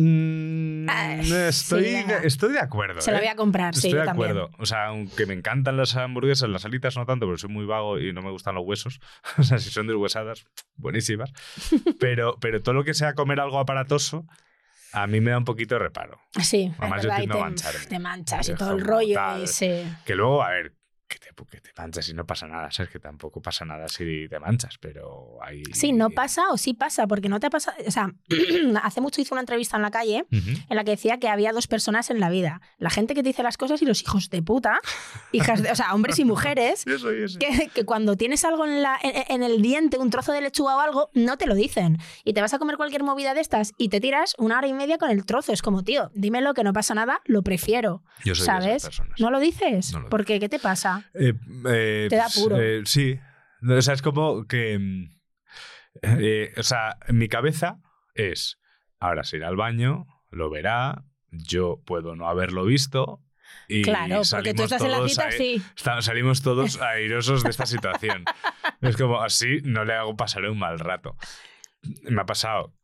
Mm, Ay, estoy, sí, estoy de acuerdo. se la ¿eh? voy a comprar, sí, Estoy de también. acuerdo. O sea, aunque me encantan las hamburguesas, las alitas no tanto, porque soy muy vago y no me gustan los huesos. O sea, si son deshuesadas, buenísimas. Pero, pero todo lo que sea comer algo aparatoso, A mí me da un poquito de reparo. Sí, Además, yo tiendo a mancharme. te manchas y todo el rollo. tal. Y se... Que luego, a ver, que te, que te manchas y no pasa nada. Sabes que tampoco pasa nada si te manchas, pero hay. Sí, no pasa o sí pasa, porque no te ha pasado. O sea, hace mucho hice una entrevista en la calle en la que decía que había dos personas en la vida: la gente que te dice las cosas y los hijos de puta, hijas de, o sea, hombres y mujeres. Que, que cuando tienes algo en, la, en, en el diente, un trozo de lechuga o algo, no te lo dicen. Y te vas a comer cualquier movida de estas y te tiras una hora y media con el trozo. Es como, tío, dímelo que no pasa nada, lo prefiero. Yo soy de esas ¿Sabes? personas. ¿No lo dices? No lo ¿Por qué? ¿Qué te pasa? Eh, eh, Te da pues, apuro. eh, sí. O sea, es como que. mm, o sea, en mi cabeza es. Ahora se irá al baño, lo verá, yo puedo no haberlo visto. Y claro, porque tú estás en la cita, ahí- sí. salimos todos airosos de esta situación. es como así, no le hago pasar un mal rato. Me ha pasado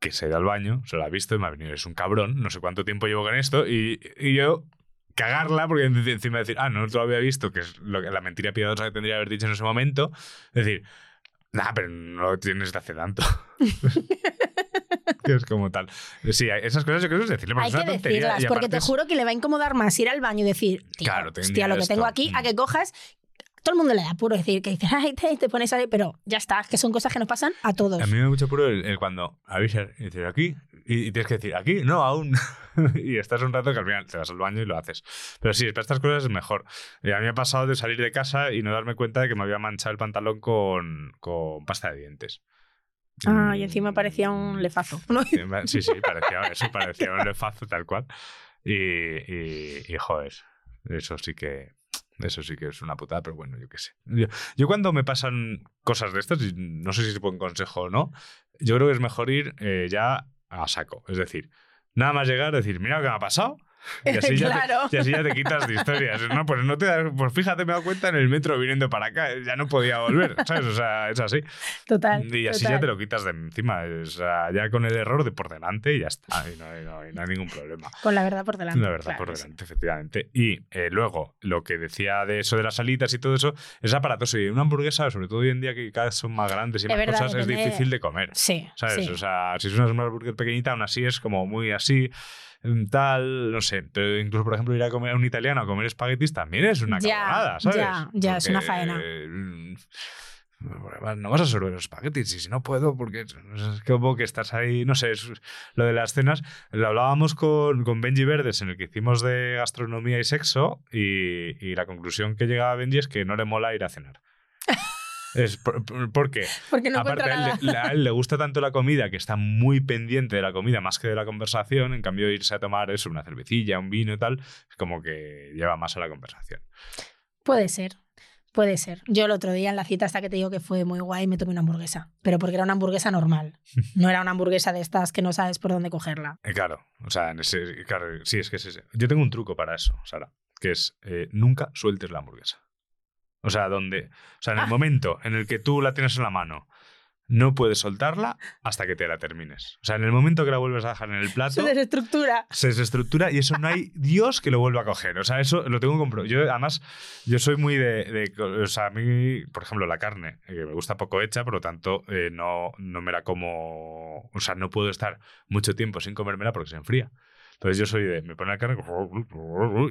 que se ha ido al baño, se lo ha visto y me ha venido, es un cabrón, no sé cuánto tiempo llevo con esto, y, y yo cagarla porque en- encima decir, ah, no te lo había visto, que es lo que, la mentira piadosa que tendría que haber dicho en ese momento, decir, nah, pero no lo tienes de hace tanto. que es como tal. Sí, esas cosas yo creo que es decirle, Hay es que decirlas, porque te es- juro que le va a incomodar más ir al baño y decir, tío, Claro, hostia, lo que esto. tengo aquí, a Mm. que cojas. Todo el mundo le da apuro decir que dices, ay, te, te pones ahí, pero ya está, que son cosas que nos pasan a todos. A mí me da mucho apuro el, el cuando avisas y dices aquí y, y tienes que decir aquí, no, aún. y estás un rato que al final te vas al baño y lo haces. Pero sí, para estas cosas es mejor. Y a mí me ha pasado de salir de casa y no darme cuenta de que me había manchado el pantalón con, con pasta de dientes. Ah, y encima parecía un lefazo. ¿no? Sí, sí, parecía, eso parecía un lefazo tal cual. Y, y, y, joder, eso sí que... Eso sí que es una putada, pero bueno, yo qué sé. Yo, yo cuando me pasan cosas de estas, y no sé si es buen consejo o no, yo creo que es mejor ir eh, ya a saco. Es decir, nada más llegar, decir, mira lo que me ha pasado. Y así, ya Claro. te, y así ya te quitas de historias. No, pues no te das- pues fíjate, me he dado cuenta en el metro viniendo para acá, ya no podía volver, ¿sabes? O sea, es así. Total. Y así total. ya te lo quitas de encima. O sea, ya con el error de por delante y ya está. Y no, y no- y no hay ningún problema. Con la verdad por delante. La verdad, claro, por sí. delante, efectivamente. Y eh, luego, lo que decía de eso de las alitas y todo eso, es aparatoso. Y una hamburguesa, sobre todo hoy en día que cada vez son más grandes y más verdad, cosas, es difícil de comer. Sí, ¿Sabes? sí. O sea, si es una hamburguesa pequeñita, aún así es como muy así, tal, no sé. Pero incluso, por ejemplo, ir a comer a un italiano a comer espaguetis también es una Ya, cabronada, ¿sabes? ya, ya, es una faena. mm, No vas a sorber los espaguetis y si no puedo, porque es es como que estás ahí, no sé, es, lo de las cenas, lo hablábamos con, con Benji Verdes en el que hicimos de gastronomía y sexo y, y la conclusión que llegaba Benji es que no le mola ir a cenar. Es por, por- ¿por qué? Porque no Aparte, encuentra a él, nada. le- a él le gusta tanto la comida que está muy pendiente de la comida más que de la conversación. En cambio, irse a tomar eso, una cervecilla, un vino y tal, es como que lleva más a la conversación. Puede ser. Puede ser. Yo el otro día en la cita hasta que te digo que fue muy guay me tomé una hamburguesa. Pero porque era una hamburguesa normal. No era una hamburguesa de estas que no sabes por dónde cogerla. Eh, claro, o sea, en ese, claro, sí, es que es ese. Yo tengo un truco para eso, Sara, que es eh, nunca sueltes la hamburguesa. O sea, donde, o sea, en el Ah. momento en el que tú la tienes en la mano, no puedes soltarla hasta que te la termines. O sea, en el momento que la vuelves a dejar en el plato, Se desestructura. se desestructura y eso no hay Dios que lo vuelva a coger. O sea, eso lo tengo comprobado. Yo, además, yo soy muy de, de- O sea, a mí, por ejemplo, la carne, eh, que me gusta poco hecha, por lo tanto, eh, no, no me la como. O sea, no puedo estar mucho tiempo sin comérmela porque se enfría. Entonces yo soy de. Me pone la carne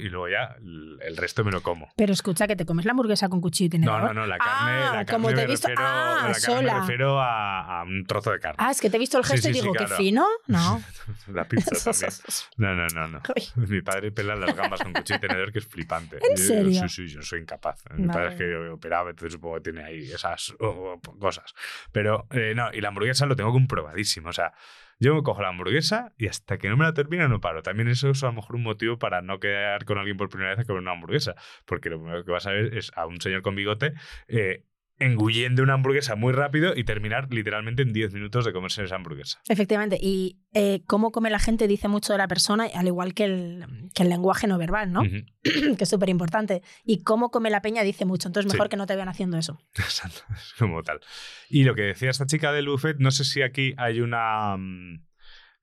y luego ya el resto me lo como. Pero escucha, que te comes la hamburguesa con cuchillo y tenedor. No, no, no, la carne, Ah, la carne como te he visto. refiero, Ah, la sola. me refiero a, a un trozo de carne. Ah, es que te he visto el Sí, gesto sí, y sí, digo, qué claro. fino. No. La pizza también. No, no, no, no. Mi padre pela las gambas con cuchillo y tenedor, que es flipante. ¿En Yo- serio? Sí, sí, yo soy incapaz. Mi Vale. padre es que operaba, entonces supongo que tiene ahí esas oh, cosas. Pero eh, no, y la hamburguesa lo tengo comprobadísimo. O sea, yo me cojo la hamburguesa y hasta que no me la termino no paro. También eso es a lo mejor un motivo para no quedar con alguien por primera vez a comer una hamburguesa. Porque lo primero que vas a ver es a un señor con bigote eh, engullendo una hamburguesa muy rápido y terminar literalmente en 10 minutos de comerse esa hamburguesa. Efectivamente. Y eh, cómo come la gente dice mucho de la persona, al igual que el, que el lenguaje no verbal, ¿no? Que es súper importante. Y cómo come la peña dice mucho. Entonces, Sí. mejor que no te vean haciendo eso. Exacto, es como tal. Y lo que decía esta chica del buffet, no sé si aquí hay una, mm,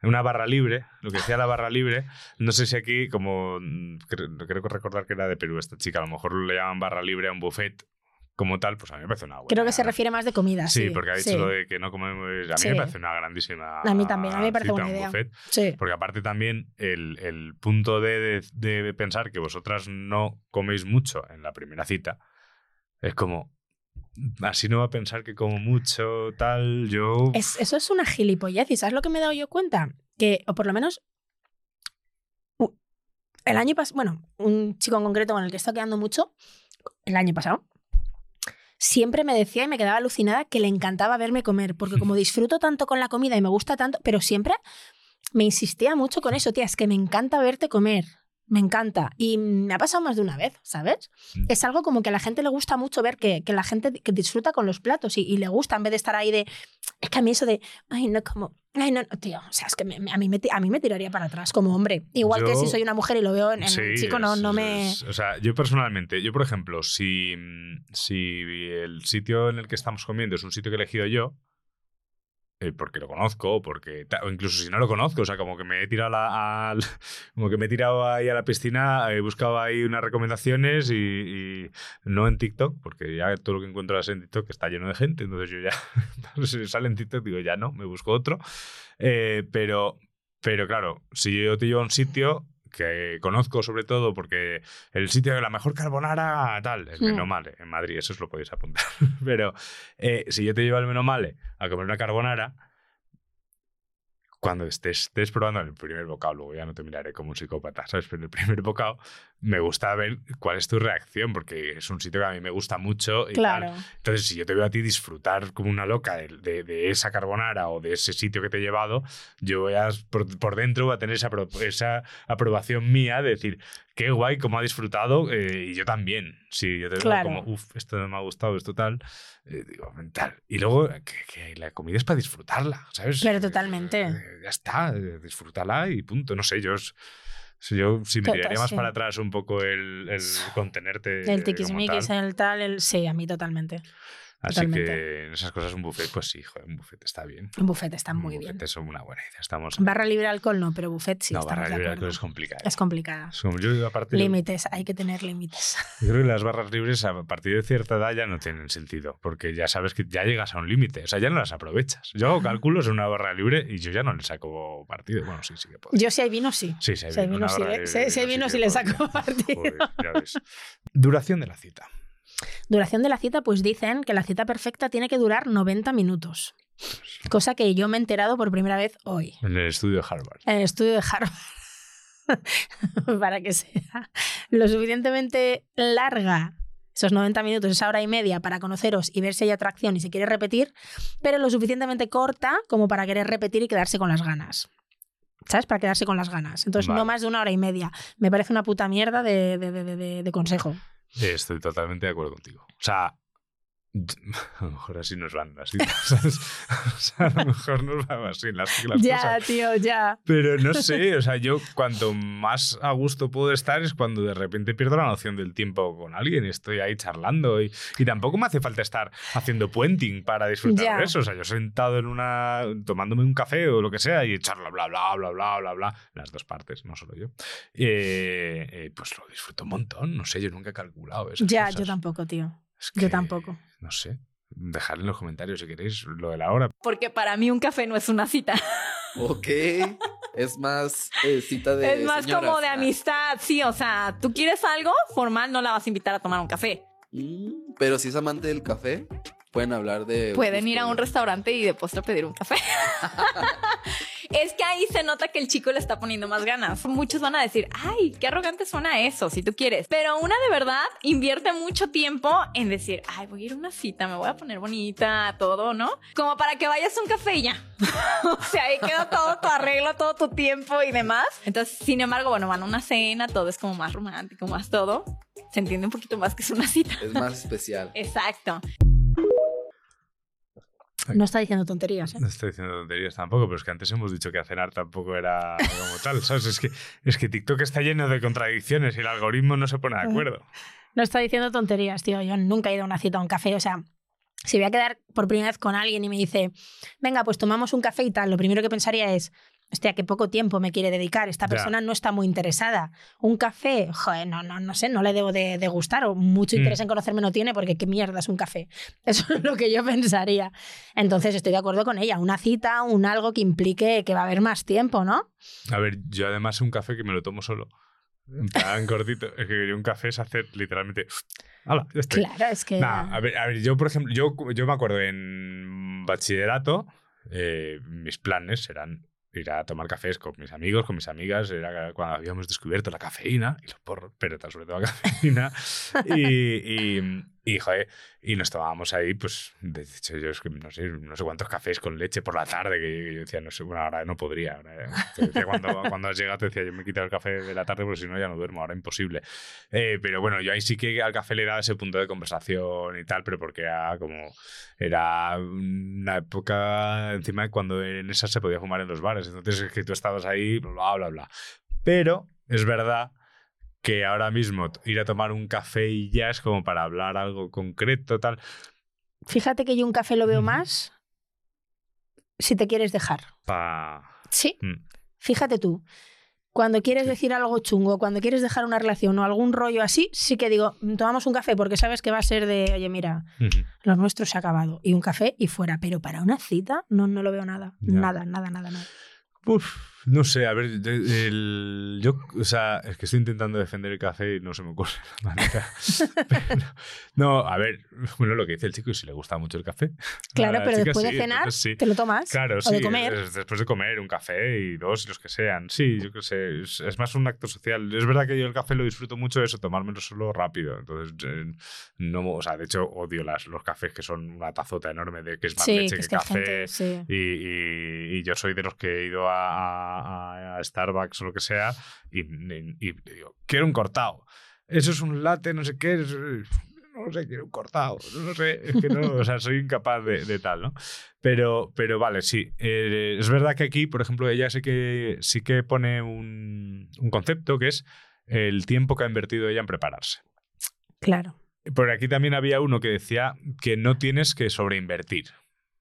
una barra libre, lo que decía la barra libre, no sé si aquí, como mm, creo, creo recordar que era de Perú esta chica, a lo mejor le llaman barra libre a un buffet como tal, pues a mí me parece una buena. Creo que se refiere más de comida, sí. Sí, porque ha dicho sí. lo de que no comemos. A mí Sí. me parece una grandísima. A mí también, a mí me parece buena idea. buffet. Porque aparte también el, el punto de, de- de pensar que vosotras no coméis mucho en la primera cita es como. Así no va a pensar que como mucho, tal. Yo. Es- eso es una gilipollez. ¿Y sabes lo que me he dado yo cuenta? Que, o por lo menos, el año pasado, bueno, un chico en concreto con el que he estado quedando mucho, el año pasado, siempre me decía y me quedaba alucinada que le encantaba verme comer, porque como disfruto tanto con la comida y me gusta tanto, pero siempre me insistía mucho con eso, tía, es que me encanta verte comer. Me encanta. Y me ha pasado más de una vez, ¿sabes? Es algo como que a la gente le gusta mucho ver que, que la gente que disfruta con los platos y, y le gusta en vez de estar ahí de. Es que a mí eso de. Ay, no, como. Ay, no, no, tío. O sea, es que me- me- a, mí me, a mí me tiraría para atrás como hombre. Igual que si soy una mujer y lo veo en, en Sí, chico, no, es- no me. es- o sea, yo personalmente, yo por ejemplo, si, mm, si el sitio en el que estamos comiendo es un sitio que he elegido yo, eh, porque lo conozco, porque o incluso si no lo conozco, o sea, como que me he tirado la- al, como que me he tirado ahí a la piscina, he buscado ahí unas recomendaciones y, y no en TikTok, porque ya todo lo que encuentras en TikTok está lleno de gente, entonces yo ya si sale en TikTok digo ya no, me busco otro, Eh, pero pero claro, si yo te llevo a un sitio que conozco sobre todo porque el sitio de la mejor carbonara tal es Mm. Menomale en Madrid, eso os lo podéis apuntar. Pero eh, si yo te llevo al Menomale a comer una carbonara, cuando estés, estés probando el primer bocado, luego ya no te miraré como un psicópata, ¿sabes? Pero en el primer bocado me gusta ver cuál es tu reacción, porque es un sitio que a mí me gusta mucho. Y Claro. tal. Entonces, si yo te veo a ti disfrutar como una loca de, de- de esa carbonara o de ese sitio que te he llevado, yo voy a, por, por dentro voy a tener esa, esa aprobación mía de decir, qué guay, cómo ha disfrutado, eh, y yo también. Si yo te veo Claro. como, uff, esto no me ha gustado, esto tal, eh, digo, tal. Y luego, que, que la comida es para disfrutarla, ¿sabes? Pero totalmente. Eh, ya está, eh, disfrútala y punto. No sé, yo, es- si yo si me tiraría más sí. para atrás un poco el, el contenerte. El tiquismiquis, el tal, el. Sí, a mí totalmente. Así totalmente. que en esas cosas un buffet, pues sí, joder, un buffet está bien. Un buffet está muy un bien. es una buena idea. Estamos Barra libre alcohol no, pero buffet sí, no, barra libre alcohol es complicada. Es como- yo, aparte, yo- Límites, hay que tener límites. Yo creo que las barras libres a partir de cierta edad ya no tienen sentido, porque ya sabes que ya llegas a un límite, o sea, ya no las aprovechas. Yo hago cálculos en una barra libre y yo ya no le saco partido. Bueno, sí, sí que puedo. Yo si hay vino, sí. Sí, sí, hay Si hay vino, le, libre si- si hay vino, sí le podría. saco partido. Joder, ya ves. Duración de la cita. Duración de la cita, pues dicen que la cita perfecta tiene que durar 90 minutos. Cosa que yo me he enterado por primera vez hoy, En el estudio de Harvard. en el estudio de Harvard. Para que sea lo suficientemente larga, esos 90 minutos, esa hora y media, para conoceros y ver si hay atracción y si quiere repetir, pero lo suficientemente corta como para querer repetir y quedarse con las ganas. ¿Sabes? Para quedarse con las ganas. Entonces, Vale. no más de una hora y media. Me parece una puta mierda de, de- de- de- de consejo. Estoy totalmente de acuerdo contigo. O sea, a lo mejor así nos van las citas. O sea, a lo mejor nos van así las, las ya, cosas. tío, ya. Pero no sé, o sea, yo cuanto más a gusto puedo estar es cuando de repente pierdo la noción del tiempo con alguien y estoy ahí charlando y, y tampoco me hace falta estar haciendo puenting para disfrutar Ya. de eso. O sea, yo sentado en una, tomándome un café o lo que sea y charla, bla, bla, bla, bla, bla, bla, las dos partes, no solo yo. Eh, eh, pues lo disfruto un montón, no sé, yo nunca he calculado eso. Ya, yo tampoco, tío. Yo tampoco. No sé, dejad en los comentarios si queréis lo de la hora. Porque para mí un café no es una cita. Ok. Es más eh, cita de. es más señoras. como de amistad, sí, o sea, tú quieres algo formal, no la vas a invitar a tomar un café. Mm, Pero si es amante del café, pueden hablar de. Pueden ir a un restaurante y de postre pedir un café. es que ahí se nota que el chico le está poniendo más ganas. Muchos van a decir, ay, qué arrogante suena eso, si tú quieres. Pero una de verdad invierte mucho tiempo en decir, ay, voy a ir a una cita, me voy a poner bonita, todo, ¿no? Como para que vayas a un café y ya. o sea, ahí queda todo tu arreglo, todo tu tiempo y demás. Entonces, sin embargo, bueno, van a una cena, todo es como más romántico, más todo. Se entiende un poquito más que es una cita. Es más especial. Exacto. No está diciendo tonterías, ¿eh? No estoy diciendo tonterías tampoco, pero es que antes hemos dicho que a cenar tampoco era como tal, ¿sabes? Es que, es que TikTok está lleno de contradicciones y el algoritmo no se pone de acuerdo. No está diciendo tonterías, tío. Yo nunca he ido a una cita a un café. O sea, si voy a quedar por primera vez con alguien y me dice, venga, pues tomamos un café y tal, lo primero que pensaría es, hostia, qué poco tiempo me quiere dedicar, esta Ya. persona no está muy interesada. Un café, joder, no, no, no sé, no le debo de, de gustar o mucho interés Mm. en conocerme no tiene porque qué mierda es un café. Eso es lo que yo pensaría. Entonces estoy de acuerdo con ella, una cita, un algo que implique que va a haber más tiempo, ¿no? A ver, yo además un café que me lo tomo solo. En plan cortito. Es que un café es hacer literalmente. ¡Hala! Ya estoy. Claro, es que... Nah, a, ver, a ver, yo, por ejemplo, yo, yo me acuerdo en bachillerato, eh, mis planes eran ir a tomar cafés con mis amigos, con mis amigas, era cuando habíamos descubierto la cafeína y los porros, pero sobre todo la cafeína. y, y, y, joder, y nos tomábamos ahí, pues, de hecho, yo es que no sé, no sé cuántos cafés con leche por la tarde, que yo decía, no sé, bueno, ahora no podría. ahora, te decía cuando, cuando has llegado, te decía, yo me he quitado el café de la tarde porque si no ya no duermo, ahora imposible. Eh, pero bueno, yo ahí sí que al café le daba ese punto de conversación y tal, pero porque era como. Era una época encima cuando en esa se podía fumar en los bares. Entonces es que tú estabas ahí, bla, bla, bla. Pero es verdad que ahora mismo ir a tomar un café y ya es como para hablar algo concreto, tal. Fíjate que yo un café lo veo más si te quieres dejar. Pa... Sí. Mm. Fíjate tú, cuando quieres decir algo chungo, cuando quieres dejar una relación o algún rollo así, sí que digo, "Mm, tomamos un café porque sabes que va a ser de, oye, mira, Ujú. lo nuestro se ha acabado. Y un café y fuera. Pero para una cita, no, no lo veo nada. Nada, nada, nada, nada. Uf, no sé, a ver, el- yo, o sea, es que estoy intentando defender el café y no se me ocurre la manera. Pero- no, a ver, bueno, lo que dice el chico, y si le gusta mucho el café. Claro, pero chica después de cenar, entonces sí. te lo tomas. Claro, o sí, de comer. es- después de comer un café y dos, los que sean. Sí, yo qué sé, es, es más un acto social. Es verdad que yo el café lo disfruto mucho eso, tomármelo solo rápido. Entonces, eh, no, o sea, de hecho odio las, los cafés que son una tazota enorme de que es más Sí, leche que que, es café. gente, sí. y, y- y yo soy de los que he ido a, a- a Starbucks o lo que sea y, y- y digo, quiero un cortado. Eso es un latte, no sé qué. es- no sé, quiero un cortado. No sé, es que no, o sea, soy incapaz de, de tal, ¿no? Pero, pero vale, sí. Eh, es verdad que aquí, por ejemplo, ella sí que, sí que pone un, un concepto que es el tiempo que ha invertido ella en prepararse. Claro. Por aquí también había uno que decía que no tienes que sobreinvertir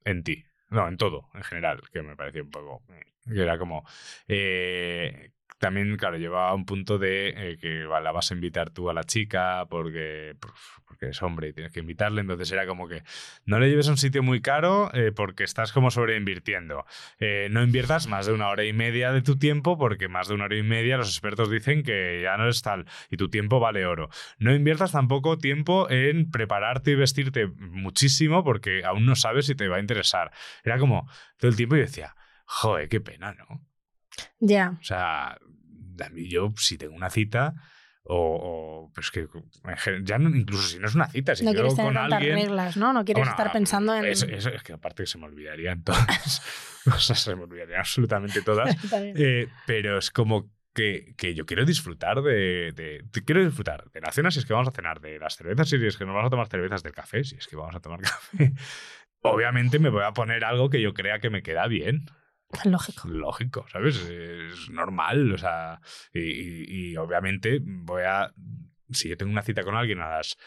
en ti. No, en todo, en general, que me parecía un poco. Que era como. eh, también, claro, llevaba un punto de eh, que la vas a invitar tú a la chica porque, porque es hombre y tienes que invitarle. Entonces era como que no le lleves a un sitio muy caro eh, porque estás como sobreinvirtiendo. Eh, no inviertas más de una hora y media de tu tiempo porque más de una hora y media los expertos dicen que ya no es tal y tu tiempo vale oro. No inviertas tampoco tiempo en prepararte y vestirte muchísimo porque aún no sabes si te va a interesar. Era como todo el tiempo y decía, joder, qué pena, ¿no? Ya. O sea, a mí yo si tengo una cita o, o, pues que ya no- incluso si no es una cita, si no yo tener con tantas alguien reglas, ¿no? No quieres Bueno, estar pensando en... eso- eso es que aparte se me olvidarían todas. o sea, se me olvidarían absolutamente todas. Eh, pero es como que, que yo quiero disfrutar de, de- de- Quiero disfrutar de la cena si es que vamos a cenar, de las cervezas si es que nos vamos a tomar cervezas, del café si es que vamos a tomar café. Obviamente me voy a poner algo que yo crea que me queda bien. Lógico. Lógico, ¿sabes? Es normal, o sea, y, y- y obviamente voy a, si yo tengo una cita con alguien a las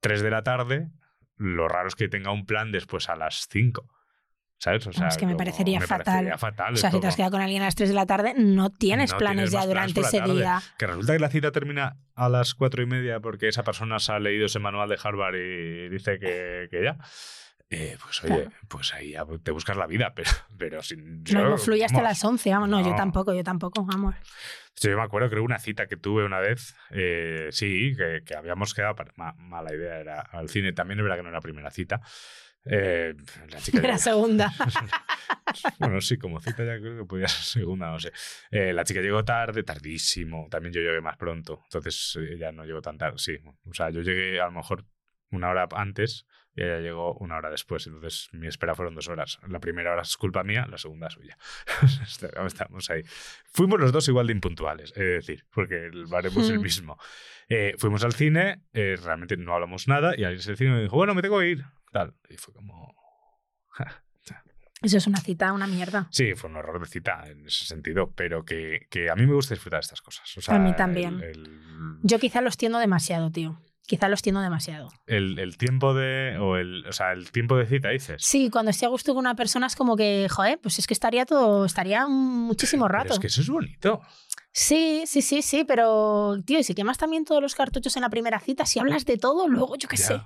3 de la tarde, lo raro es que tenga un plan después a las 5, ¿sabes? O sea, es que me parecería me fatal. parecería fatal, O sea, si te has quedado con alguien a las 3 de la tarde, no tienes no planes tienes ya planes durante la ese día. Que resulta que la cita termina a las 4 y media porque esa persona se ha leído ese manual de Harvard y dice que, que ya. Eh, pues oye, pues ahí te buscas la vida, pero, pero sin. No, yo, no fluye hasta las 11, vamos. No, yo no. tampoco, yo tampoco, vamos. Yo me acuerdo, creo, una cita que tuve una vez. eh, sí, que, que habíamos quedado. para- ma- mala idea, era al cine. También es verdad que no era primera cita. Eh, la chica Era segunda. bueno, sí, como cita ya creo que podía ser segunda, no sé. Eh, la chica llegó tarde, tardísimo. También yo llegué más pronto. Entonces eh, ella no llegó tan tarde. Sí, o sea, yo llegué a lo mejor una hora antes y ella llegó una hora después. Entonces mi espera fueron dos horas. La primera hora es culpa mía, la segunda suya. Estamos ahí. Fuimos los dos igual de impuntuales, es decir, porque el el Hmm. mismo. Eh, fuimos al cine, eh, realmente no hablamos nada y alguien del cine me dijo, bueno, me tengo que ir. Tal. Y fue como... Eso es una cita, una mierda. Sí, fue un error de cita en ese sentido, pero que, que a mí me gusta disfrutar de estas cosas. O sea, A mí también. el- el- Yo quizá los tiendo demasiado, tío. Quizá lo extiendo demasiado. El, el tiempo de. O, el, o sea, el tiempo de cita, dices. Sí, cuando estoy a gusto con una persona es como que, joder, pues es que estaría todo, estaría muchísimo rato. Pero es que eso es bonito. Sí, sí, sí, sí, pero, tío, y si quemas también todos los cartuchos en la primera cita, si hablas de todo, luego yo qué Ya. sé.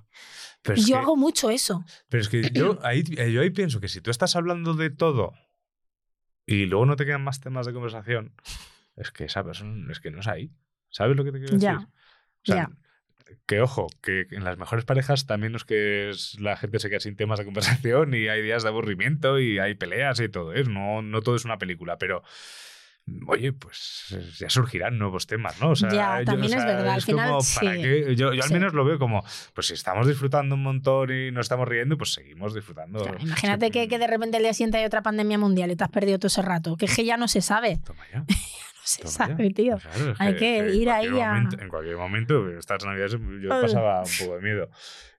Pero yo que- hago mucho eso. Pero es que yo ahí, eh, yo ahí pienso que si tú estás hablando de todo y luego no te quedan más temas de conversación, es que esa persona es que no es ahí. ¿Sabes lo que te quiero Ya, decir? O sea, ya. Que ojo, que en las mejores parejas también no es que es- la gente se queda sin temas de conversación y hay días de aburrimiento y hay peleas y todo, ¿eh? No, no todo es una película, pero oye, pues eh, ya surgirán nuevos temas, ¿no? O sea, Ya, yo- también o es sea, verdad, al final, como, ¿para sí. qué? Yo, yo al Sí. menos lo veo como, pues si estamos disfrutando un montón y nos estamos riendo, pues seguimos disfrutando. Imagínate que, que de repente al día siguiente hay otra pandemia mundial y te has perdido todo ese rato. Que es que ya no se sabe. ya. se Toma sabe, tío. Claro, hay que, en ir ahí a... momento- en cualquier momento, estas navidades yo pasaba un poco de miedo.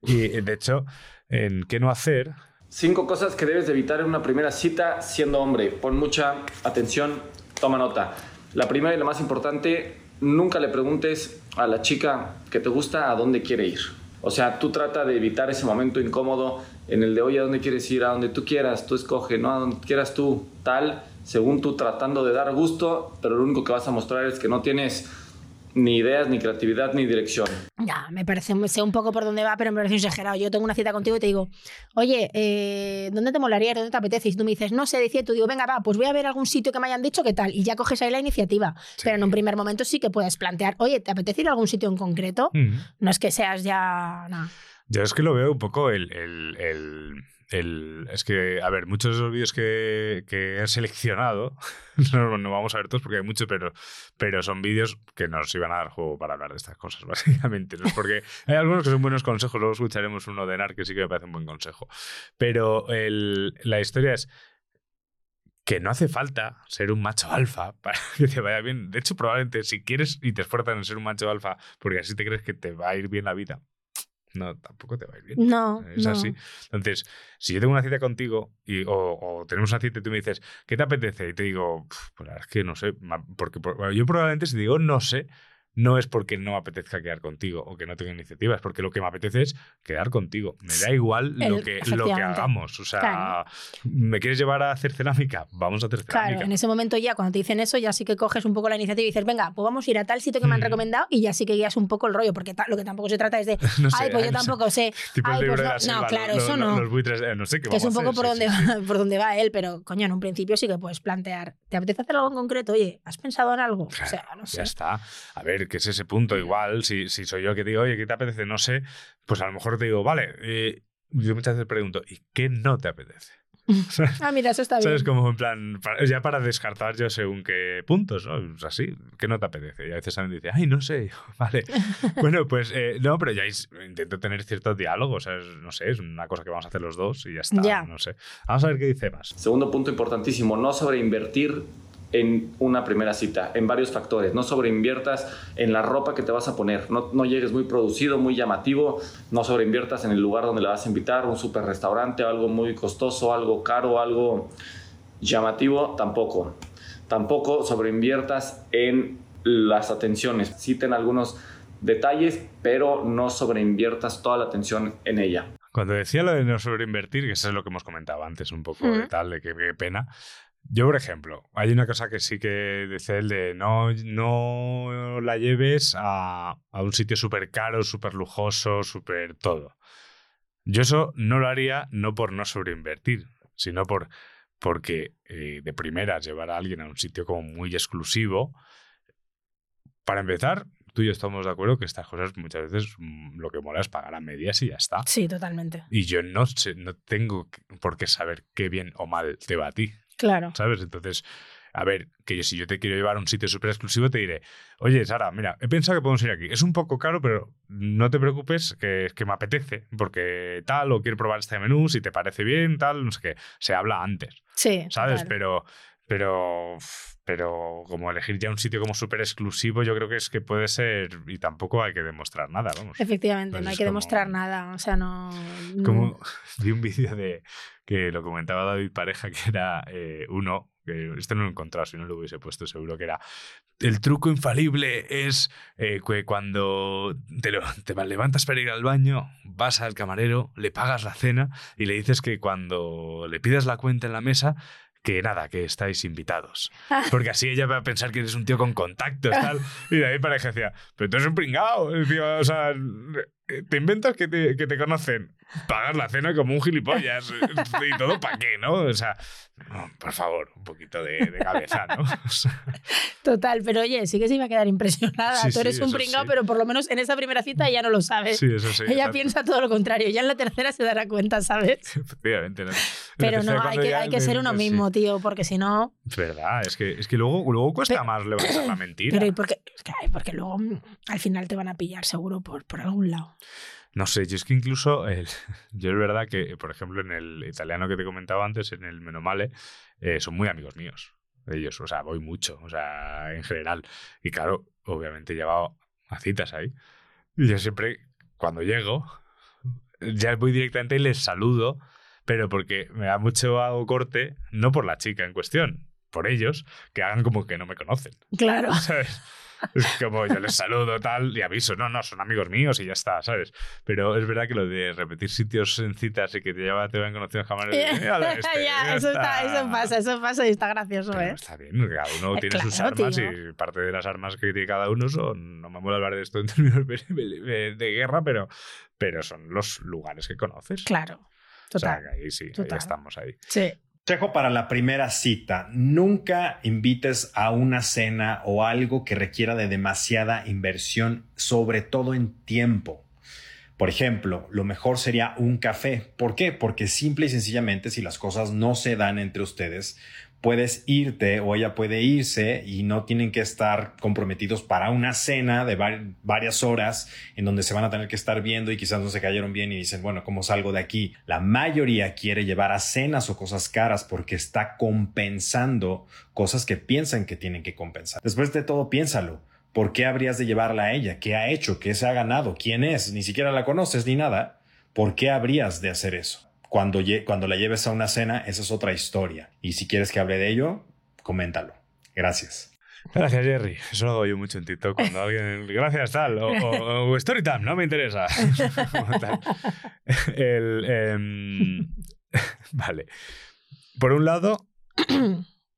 Y eh, de hecho, en qué no hacer, Cinco cosas que debes de evitar en una primera cita siendo hombre. Pon mucha atención, toma nota. La primera y la más importante, nunca le preguntes a la chica que te gusta a dónde quiere ir. O sea, tú trata de evitar ese momento incómodo en el de, oye, ¿a dónde quieres ir? A donde tú quieras, tú escoge, ¿no? A donde quieras tú, tal, según tú tratando de dar gusto, pero lo único que vas a mostrar es que no tienes ni ideas, ni creatividad, ni dirección. Ya, me parece, sé un poco por dónde va, pero me parece exagerado. Yo tengo una cita contigo y te digo, oye, eh, ¿dónde te molaría? ¿Dónde te apetece? Y tú me dices, no sé, decía tú, digo, venga, va, pues voy a ver algún sitio que me hayan dicho qué tal. Y ya coges ahí la iniciativa. Pero en un primer momento sí que puedes plantear, oye, ¿te apetece ir a algún sitio en concreto? Mm. No es que seas ya. nada. yo es que lo veo un poco el... el- el- es que, a ver, muchos de los vídeos que, he seleccionado, no, no vamos a ver todos porque hay muchos, pero, pero son vídeos que nos iban a dar juego para hablar de estas cosas, básicamente. ¿no? Porque hay algunos que son buenos consejos, luego escucharemos uno de NAR que sí que me parece un buen consejo. Pero el- la historia es que no hace falta ser un macho alfa para que te vaya bien. De hecho, probablemente si quieres y te esfuerzas en ser un macho alfa porque así te crees que te va a ir bien la vida, no, tampoco te va a ir bien. No, Es no. así. Entonces, si yo tengo una cita contigo y, o, o tenemos una cita y tú me dices, ¿qué te apetece? Y te digo, "Pf, pues es que no sé. Porque yo probablemente si digo no sé, no es porque no me apetezca quedar contigo o que no tenga iniciativa, es porque lo que me apetece es quedar contigo. Me da igual lo que, lo que hagamos. O sea, Claro. ¿me quieres llevar a hacer cerámica? Vamos a hacer cerámica. Claro, en ese momento ya, cuando te dicen eso, ya sí que coges un poco la iniciativa y dices, venga, pues vamos a ir a tal sitio que me han recomendado y ya sí que guías un poco el rollo, porque lo que tampoco se trata es de, No sé, ay, pues yo tampoco sé. Tipo Ay, pues no, la selva, no, claro, lo- eso no. Los buitres, eh, no sé qué que es un poco por sí, va, por donde va él, pero coño, en un principio sí que puedes plantear, ¿te apetece hacer algo en concreto? Oye, ¿has pensado en algo? o sea, no sé. Ya está. A ver, que es ese punto. Igual, si, si soy yo que digo, oye, ¿qué te apetece? No sé, pues a lo mejor te digo, vale, eh, yo muchas veces pregunto, ¿y qué no te apetece? Ah, mira, eso está bien. ¿Sabes? Como en plan, para- ya para descartar yo según qué puntos, ¿no? Es así, ¿qué no te apetece? Y a veces también dice, ay, no sé, vale. bueno, pues eh, no, pero ya is- intento tener ciertos diálogos, ¿sabes? no sé, es una cosa que vamos a hacer los dos y ya está, Ya. no sé. Vamos a ver qué dice más. Segundo punto importantísimo, no sobreinvertir en una primera cita, en varios factores. No sobreinviertas en la ropa que te vas a poner. No, no llegues muy producido, muy llamativo. No sobreinviertas en el lugar donde le vas a invitar, un super restaurante, algo muy costoso, algo caro, algo llamativo, tampoco. Tampoco sobreinviertas en las atenciones. Citen algunos detalles, pero no sobreinviertas toda la atención en ella. Cuando decía lo de no sobreinvertir, que eso es lo que hemos comentado antes, un poco de Ujú. tal, de que qué pena. Yo, por ejemplo, hay una cosa que sí que dice él de no, no la lleves a, a un sitio súper caro, súper lujoso, súper todo. Yo eso no lo haría no por no sobreinvertir, sino por porque eh, de primeras llevar a alguien a un sitio como muy exclusivo. Para empezar, tú y yo estamos de acuerdo que estas cosas muchas veces mm, lo que mola es pagar a medias y ya está. Sí, totalmente. Y yo no sé, no tengo por qué saber qué bien o mal te va a ti. Claro. ¿Sabes? Entonces, a ver, que si yo te quiero llevar a un sitio súper exclusivo, te diré, oye, Sara, mira, he pensado que podemos ir aquí. Es un poco caro, pero no te preocupes, que, que me apetece, porque tal, o quiero probar este menú, si te parece bien, tal, no sé qué. Se habla antes. Sí. ¿Sabes? Pero, Pero, pero como elegir ya un sitio como súper exclusivo, yo creo que es que puede ser. Y tampoco hay que demostrar nada, vamos. Efectivamente, no hay que como- demostrar nada. O sea, no. no- Como vi un vídeo de que lo comentaba David Pareja, que era eh, uno, que este no lo he encontrado, si no lo hubiese puesto seguro, que era el truco infalible es eh, que cuando te, lo- te levantas para ir al baño, vas al camarero, le pagas la cena y le dices que cuando le pidas la cuenta en la mesa, que nada, que estáis invitados. Porque así ella va a pensar que eres un tío con contactos, tal. Y David Pareja decía, pero tú eres un pringao. O sea, te inventas que te, que te conocen. Pagas la cena como un gilipollas. y todo para qué, ¿no? O sea, no, por favor, un poquito de, de cabeza, ¿no? O sea, Total, pero oye, sí que se iba a quedar impresionada. Sí, Tú eres sí, un pringao, sí. pero por lo menos en esa primera cita ya no lo sabes. Sí, eso sí, Ella exacto. piensa todo lo contrario. Ya en la tercera se dará cuenta, ¿sabes? efectivamente. ¿no? Pero no, hay que, hay que ser uno mismo, tío, porque si no. Es verdad, es que, es que luego, luego cuesta más levantar la mentira. Pero ¿y por qué? Porque luego mm, al final te van a pillar seguro por, por algún lado. No sé, yo es que incluso, el- yo es verdad que, por ejemplo, en el italiano que te comentaba antes, en el Menomale, eh, son muy amigos míos. Ellos, o sea, voy mucho, o sea, en general. Y claro, obviamente he llevado a citas ahí. Y yo siempre, cuando llego, ya voy directamente y les saludo, pero porque me da mucho hago corte, no por la chica en cuestión, por ellos, que hagan como que no me conocen. Claro. ¿Sabes? Es como yo les saludo tal y aviso, no, no, son amigos míos y ya está, ¿sabes? Pero es verdad que lo de repetir sitios en citas y que te lleva, te van conociendo jamás. ya, eso, está, eso pasa, eso pasa y está gracioso, ¿eh? Está bien, cada uno Eh, tiene sus claro, armas tío. y parte de las armas que tiene cada uno son, no me mola hablar de esto en términos de, de- de guerra, pero, pero son los lugares que conoces. Claro, O sea, total. que ahí sí, Total. ahí estamos ahí. Sí. Consejo para la primera cita. Nunca invites a una cena o algo que requiera de demasiada inversión, sobre todo en tiempo. Por ejemplo, lo mejor sería un café. ¿Por qué? Porque simple y sencillamente, si las cosas no se dan entre ustedes, puedes irte o ella puede irse y no tienen que estar comprometidos para una cena de var- varias horas en donde se van a tener que estar viendo y quizás no se cayeron bien y dicen, bueno, ¿cómo salgo de aquí? La mayoría quiere llevar a cenas o cosas caras porque está compensando cosas que piensan que tienen que compensar. Después de todo, piénsalo. ¿Por qué habrías de llevarla a ella? ¿Qué ha hecho? ¿Qué se ha ganado? ¿Quién es? Ni siquiera la conoces ni nada. ¿Por qué habrías de hacer eso? Cuando, la lleves a una cena, esa es otra historia. Y si quieres que hable de ello, coméntalo. Gracias. Gracias, Jerry. Eso lo hago yo mucho en TikTok. Cuando alguien. Gracias, tal. O, o, o Storytime, no me interesa. Em, vale. Por un lado,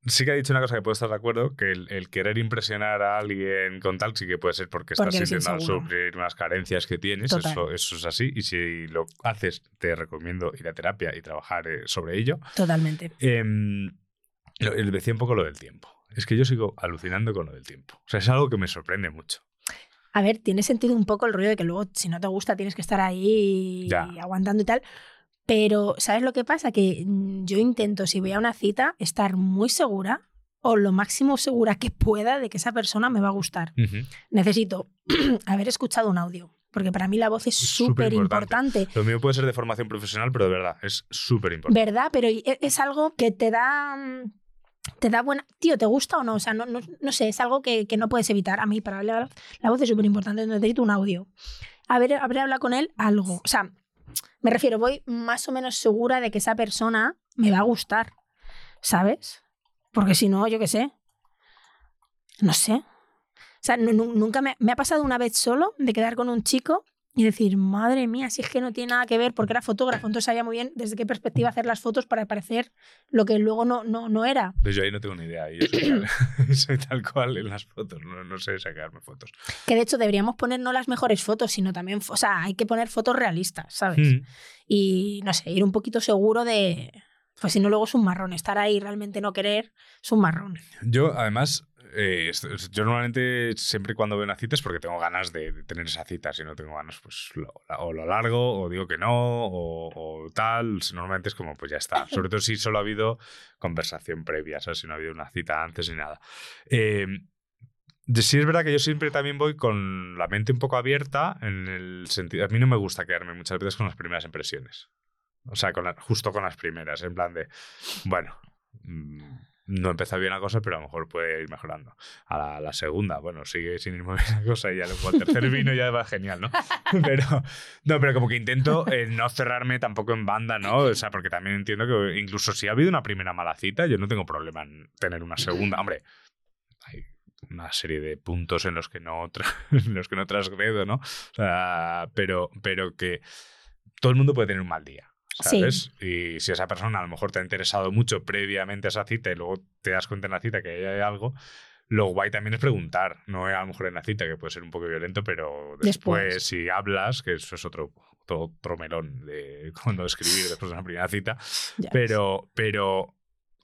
sí que ha dicho una cosa que puedo estar de acuerdo: que el, el querer impresionar a alguien con tal sí que puede ser porque, Porque estás intentando suplir unas carencias que tienes. Eso, eso es así. Y si lo haces, te recomiendo ir a terapia y trabajar eh, sobre ello. Totalmente. Le decía un poco lo del tiempo. Es que yo sigo alucinando con lo del tiempo. O sea, es algo que me sorprende mucho. A ver, tiene sentido un poco el rollo de que luego, si no te gusta, tienes que estar ahí Ya. aguantando y tal. Pero, ¿sabes lo que pasa? Que mm, yo intento, si voy a una cita, estar muy segura o lo máximo segura que pueda de que esa persona me va a gustar. Necesito haber escuchado un audio, porque para mí la voz es súper importante. Lo mío puede ser de formación profesional, pero de verdad, es súper importante. ¿Verdad? Pero e- es algo que te da. mm, Te da buena. Tío, ¿te gusta o no? O sea, no, no, no sé, es algo que, que no puedes evitar. A mí, para hablar, la voz es súper importante. Necesito un audio. Haber, haber hablado con él algo. O sea, me refiero, voy más o menos segura de que esa persona me va a gustar. ¿Sabes? Porque si no, yo qué sé. No sé. O sea, nu- nu- nunca me, me ha pasado una vez solo de quedar con un chico y decir, madre mía, si es que no tiene nada que ver porque era fotógrafo, entonces sabía muy bien desde qué perspectiva hacer las fotos para parecer lo que luego no, no, no era. Pues yo ahí no tengo ni idea. Yo soy tal, soy tal cual en las fotos. No, no sé sacarme fotos. Que de hecho deberíamos poner no las mejores fotos, sino también, o sea, hay que poner fotos realistas, ¿sabes? Mm. Y no sé, ir un poquito seguro de, pues si no luego es un marrón, estar ahí y realmente no querer es un marrón. Yo, además, eh, yo normalmente siempre cuando veo una cita es porque tengo ganas de, tener esa cita. Si no tengo ganas, pues lo, o lo largo, o digo que no, o, tal. Normalmente es como, pues ya está. Sobre todo si solo ha habido conversación previa, ¿sabes? Si no ha habido una cita antes ni nada. Eh, sí es verdad que yo siempre también voy con la mente un poco abierta en el sentido... A mí no me gusta quedarme muchas veces con las primeras impresiones. O sea, con justo con las primeras, en plan de, bueno, mm, no empezó bien la cosa, pero a lo mejor puede ir mejorando. A la, la segunda, bueno, sigue sin ir muy bien la cosa y ya luego al tercer vino ya va genial, ¿no? Pero, no, pero como que intento eh, no cerrarme tampoco en banda, ¿no? O sea, porque también entiendo que incluso si ha habido una primera mala cita, yo no tengo problema en tener una segunda. Hombre, hay una serie de puntos en los que no, en los que no transgredo, ¿no? O sea, pero, pero que todo el mundo puede tener un mal día. Y si esa persona a lo mejor te ha interesado mucho previamente a esa cita y luego te das cuenta en la cita que hay algo, lo guay también es preguntar. No a lo mejor en la cita, que puede ser un poco violento, pero después, Después. si hablas, que eso es otro, otro, otro melón de cuando escribir después de una primera cita. Ya Pero, pero,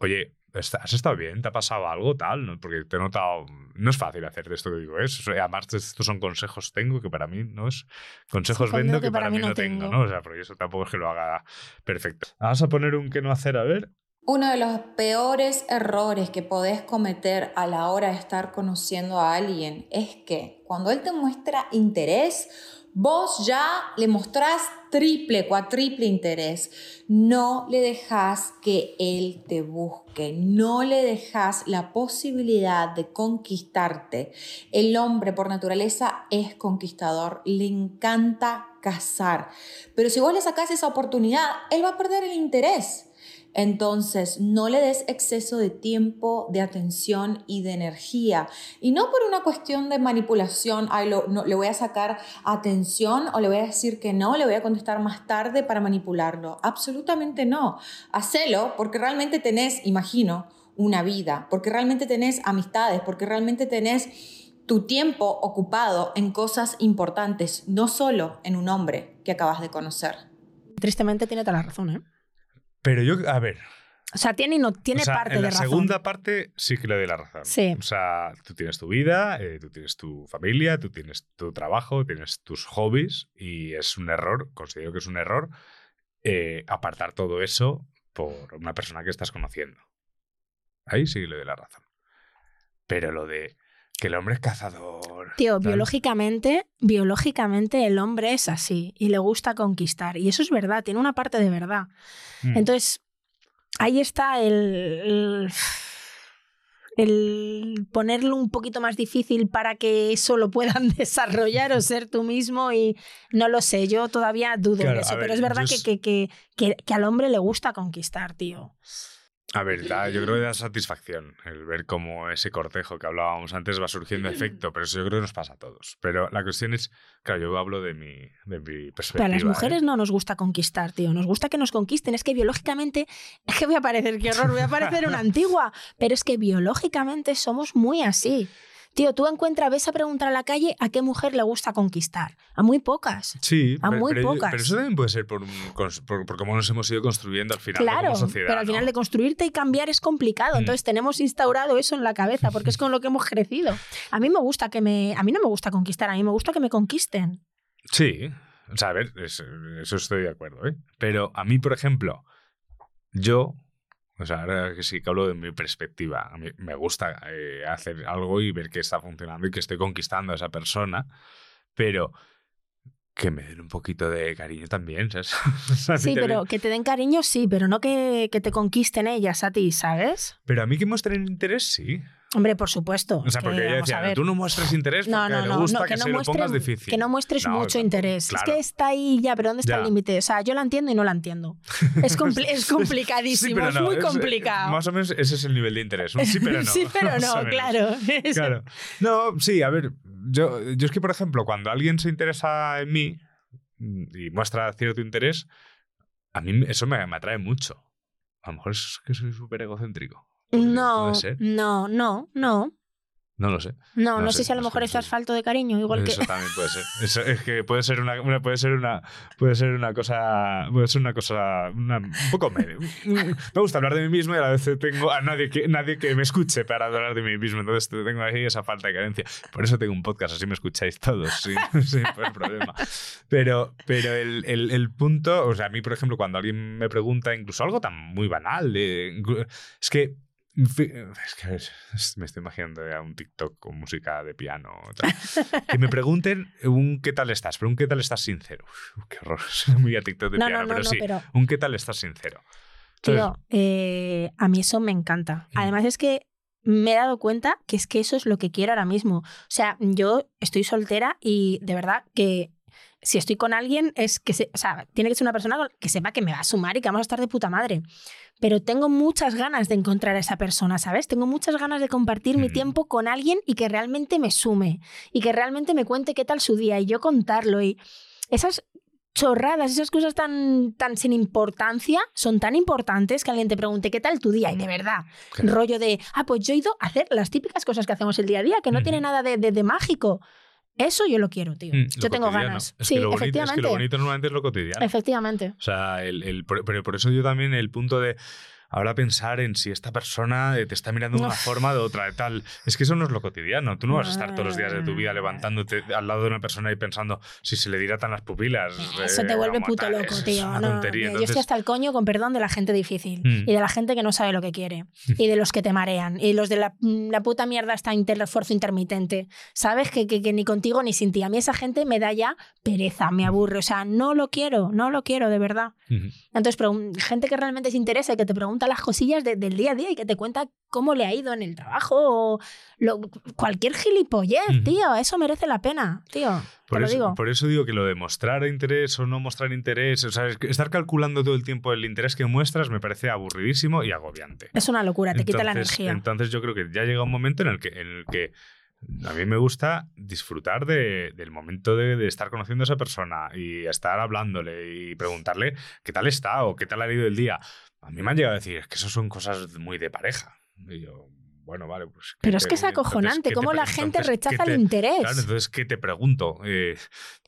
oye, ¿está- ¿has estado bien? ¿Te ha pasado algo tal? ¿No? Porque te he notado. No es fácil hacer esto que digo, ¿eh? Además, estos son consejos tengo que para mí no es. Consejos Sí, vendo que, para mí no tengo, tengo. ¿no? O sea, porque eso tampoco es que lo haga perfecto. Vamos a poner un que no hacer, a ver. Uno de los peores errores que podés cometer a la hora de estar conociendo a alguien es que cuando él te muestra interés, vos ya le mostrás triple, cuatriple interés. No le dejas que él te busque, no le dejas la posibilidad de conquistarte. El hombre por naturaleza es conquistador, le encanta cazar, pero si vos le sacás esa oportunidad, él va a perder el interés. Entonces, no le des exceso de tiempo, de atención y de energía. Y no por una cuestión de manipulación, ay, no, le voy a sacar atención o le voy a decir que no, le voy a contestar más tarde para manipularlo. Absolutamente no. Hacelo porque realmente tenés, imagino, una vida, porque realmente tenés amistades, porque realmente tenés tu tiempo ocupado en cosas importantes, no solo en un hombre que acabas de conocer. Tristemente tiene toda la razón, ¿eh? Pero yo, a ver. O sea, tiene, y no, tiene o sea, parte en de la razón. segunda parte sí que le doy la razón. Sí. O sea, tú tienes tu vida, eh, tú tienes tu familia, tú tienes tu trabajo, tienes tus hobbies y es un error, considero que es un error, eh, apartar todo eso por una persona que estás conociendo. Ahí sí que le doy la razón. Pero lo de que el hombre es cazador. Tío, biológicamente, biológicamente el hombre es así y le gusta conquistar. Y eso es verdad, tiene una parte de verdad. Mm. Entonces, ahí está el, el, el ponerlo un poquito más difícil para que eso lo puedan desarrollar o ser tú mismo y no lo sé, yo todavía dudo Claro, de eso, ver, pero es verdad yo que, que, que- que al hombre le gusta conquistar, tío. A ver, da- yo creo que da satisfacción el ver cómo ese cortejo que hablábamos antes va surgiendo efecto, pero eso yo creo que nos pasa a todos. Pero la cuestión es, claro, yo hablo de mi, de mi perspectiva. Pero a las ¿eh? mujeres no nos gusta conquistar, tío. Nos gusta que nos conquisten. Es que biológicamente, es que voy a parecer, qué horror, voy a parecer una antigua. Pero es que biológicamente somos muy así. Tío, tú encuentras, ves a preguntar a la calle a qué mujer le gusta conquistar. A muy pocas. Sí, A pero- muy pero, pocas. pero eso también puede ser por, cómo nos hemos ido construyendo al final. Claro, como sociedad. pero al final de construirte y cambiar es complicado. Mm. Entonces tenemos instaurado eso en la cabeza porque es con lo que hemos crecido. A mí me gusta que me, a mí no me gusta conquistar, a mí me gusta que me conquisten. Sí, o sea, a ver, es- eso estoy de acuerdo, ¿eh? Pero a mí, por ejemplo, yo, o sea, ahora que sí que hablo de mi perspectiva, a mí me gusta eh, hacer algo y ver que está funcionando y que estoy conquistando a esa persona, pero que me den un poquito de cariño también, ¿sabes? Sí, pero que te den cariño, sí, pero no que, que te conquisten ellas a ti, ¿sabes? Pero a mí que muestren interés, sí. Hombre, por supuesto. O sea, que porque vamos a decía, tú no muestres interés porque No, no, no, gusta no, que, que, no se lo pongas difícil. que no muestres mucho interés. claro. Es que está ahí ya, pero ¿dónde está Ya. el límite? O sea, yo la entiendo y no la entiendo. Es, compli- es complicadísimo, Sí, es muy es- complicado. Más o menos ese es el nivel de interés. Un sí, pero no. Sí, pero no, claro. Claro. No, sí, a ver, yo, yo es que, por ejemplo, cuando alguien se interesa en mí y muestra cierto interés, a mí eso me, me atrae mucho. A lo mejor es que soy súper egocéntrico. No, no, no, no. No lo sé. No, no, sé, si a lo mejor es asfalto de cariño, igual que. Eso también puede ser. Eso es que puede ser una, una- puede ser una puede ser una cosa puede ser una cosa una- un poco medio. Me gusta hablar de mí mismo y a la vez tengo a nadie que nadie que me escuche para hablar de mí mismo. Entonces tengo ahí esa falta de carencia. Por eso tengo un podcast, así me escucháis todos, sin, sin problema. Pero, pero el, el- el punto, o sea, a mí, por ejemplo, cuando alguien me pregunta incluso algo tan muy banal, de, es que es que a ver, es- me estoy imaginando ya un TikTok con música de piano. tal. Que me pregunten un qué tal estás, pero un qué tal estás sincero. Uf, qué horror, muy a TikTok de No, piano, no, no, pero sí, pero- un qué tal estás sincero. Tío, eh, a mí eso me encanta. Mm. Además es que me he dado cuenta que es que eso es lo que quiero ahora mismo. O sea, yo estoy soltera y de verdad que si estoy con alguien es que se, o sea, tiene que ser una persona que sepa que me va a sumar y que vamos a estar de puta madre. Pero tengo muchas ganas de encontrar a esa persona, ¿sabes? Tengo muchas ganas de compartir mi tiempo con alguien y que realmente me sume y que realmente me cuente qué tal su día y yo contarlo y esas chorradas, esas cosas tan, tan sin importancia, son tan importantes que alguien te pregunte qué tal tu día y de verdad, rollo de, ah, pues yo he ido a hacer las típicas cosas que hacemos el día a día, que no tiene nada de, de- de mágico. Eso yo lo quiero, tío. Mm, yo tengo cotidiano. ganas. Es sí, que lo bonito, es efectivamente. que lo bonito normalmente es lo cotidiano. Efectivamente. O sea, el, el- pero por eso yo también el punto de ahora pensar en si esta persona eh, te está mirando de una Uf. forma de otra, de tal. Es que eso no es lo cotidiano. Tú no vas a estar todos los días de tu vida levantándote al lado de una persona y pensando si se le dilatan las pupilas. Eso eh, te vuelve puto tal. loco, Es tío. una No, tontería. mira, yo Entonces, estoy hasta el coño, con perdón, de la gente difícil Mm. y de la gente que no sabe lo que quiere y de los que te marean y los de la, la puta mierda está inter, refuerzo intermitente. ¿Sabes? Que, que, que ni contigo ni sin ti. A mí esa gente me da ya pereza, me aburre. O sea, no lo quiero, no lo quiero, de verdad. Entonces, gente que realmente se interesa y que te pregunta las cosillas de- del día a día y que te cuenta cómo le ha ido en el trabajo o lo- cualquier gilipollez, Ujú. tío. Eso merece la pena, tío. Por te lo eso, digo. por eso digo que lo de mostrar interés o no mostrar interés, o sea, estar calculando todo el tiempo el interés que muestras me parece aburridísimo y agobiante. Es una locura, te quita la Entonces- energía. Entonces yo creo que ya llega un momento en el que, en el que a mí me gusta disfrutar de- del momento de, de estar conociendo a esa persona y estar hablándole y preguntarle qué tal está o qué tal ha ido el día. A mí me han llegado a decir "Es que eso son cosas muy de pareja. Y yo, bueno, vale, pues... ¿qué Pero es que es acojonante ¿qué cómo la gente entonces, ¿qué rechaza te- el interés. Claro, entonces, ¿qué te pregunto? Eh,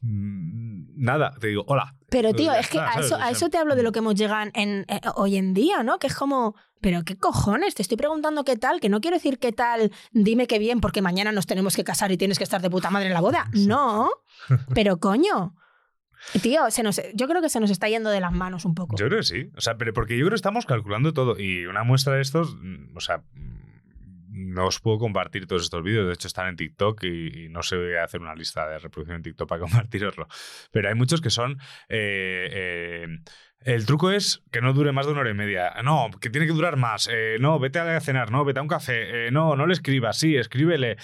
mm, nada, te digo, hola. Pero tío, es que a eso, a te hablo de lo que hemos llegado en, eh, hoy en día, ¿no? Que es como, pero qué cojones, te estoy preguntando qué tal, que no quiero decir qué tal, dime qué bien, porque mañana nos tenemos que casar y tienes que estar de puta madre en la boda. No, pero coño. Tío, se nos, yo creo que se nos está yendo de las manos un poco. Yo creo que sí. O sea, pero porque yo creo que estamos calculando todo. Y una muestra de estos, mm, o sea, mm, no os puedo compartir todos estos vídeos. De hecho, están en TikTok y, no sé voy a hacer una lista de reproducción en TikTok para compartiroslo. Pero hay muchos que son. eh, eh, el truco es que no dure más de una hora y media. No, que tiene que durar más. Eh, no, vete a cenar. No, vete a un café. No, no le escribas. Sí, escríbele.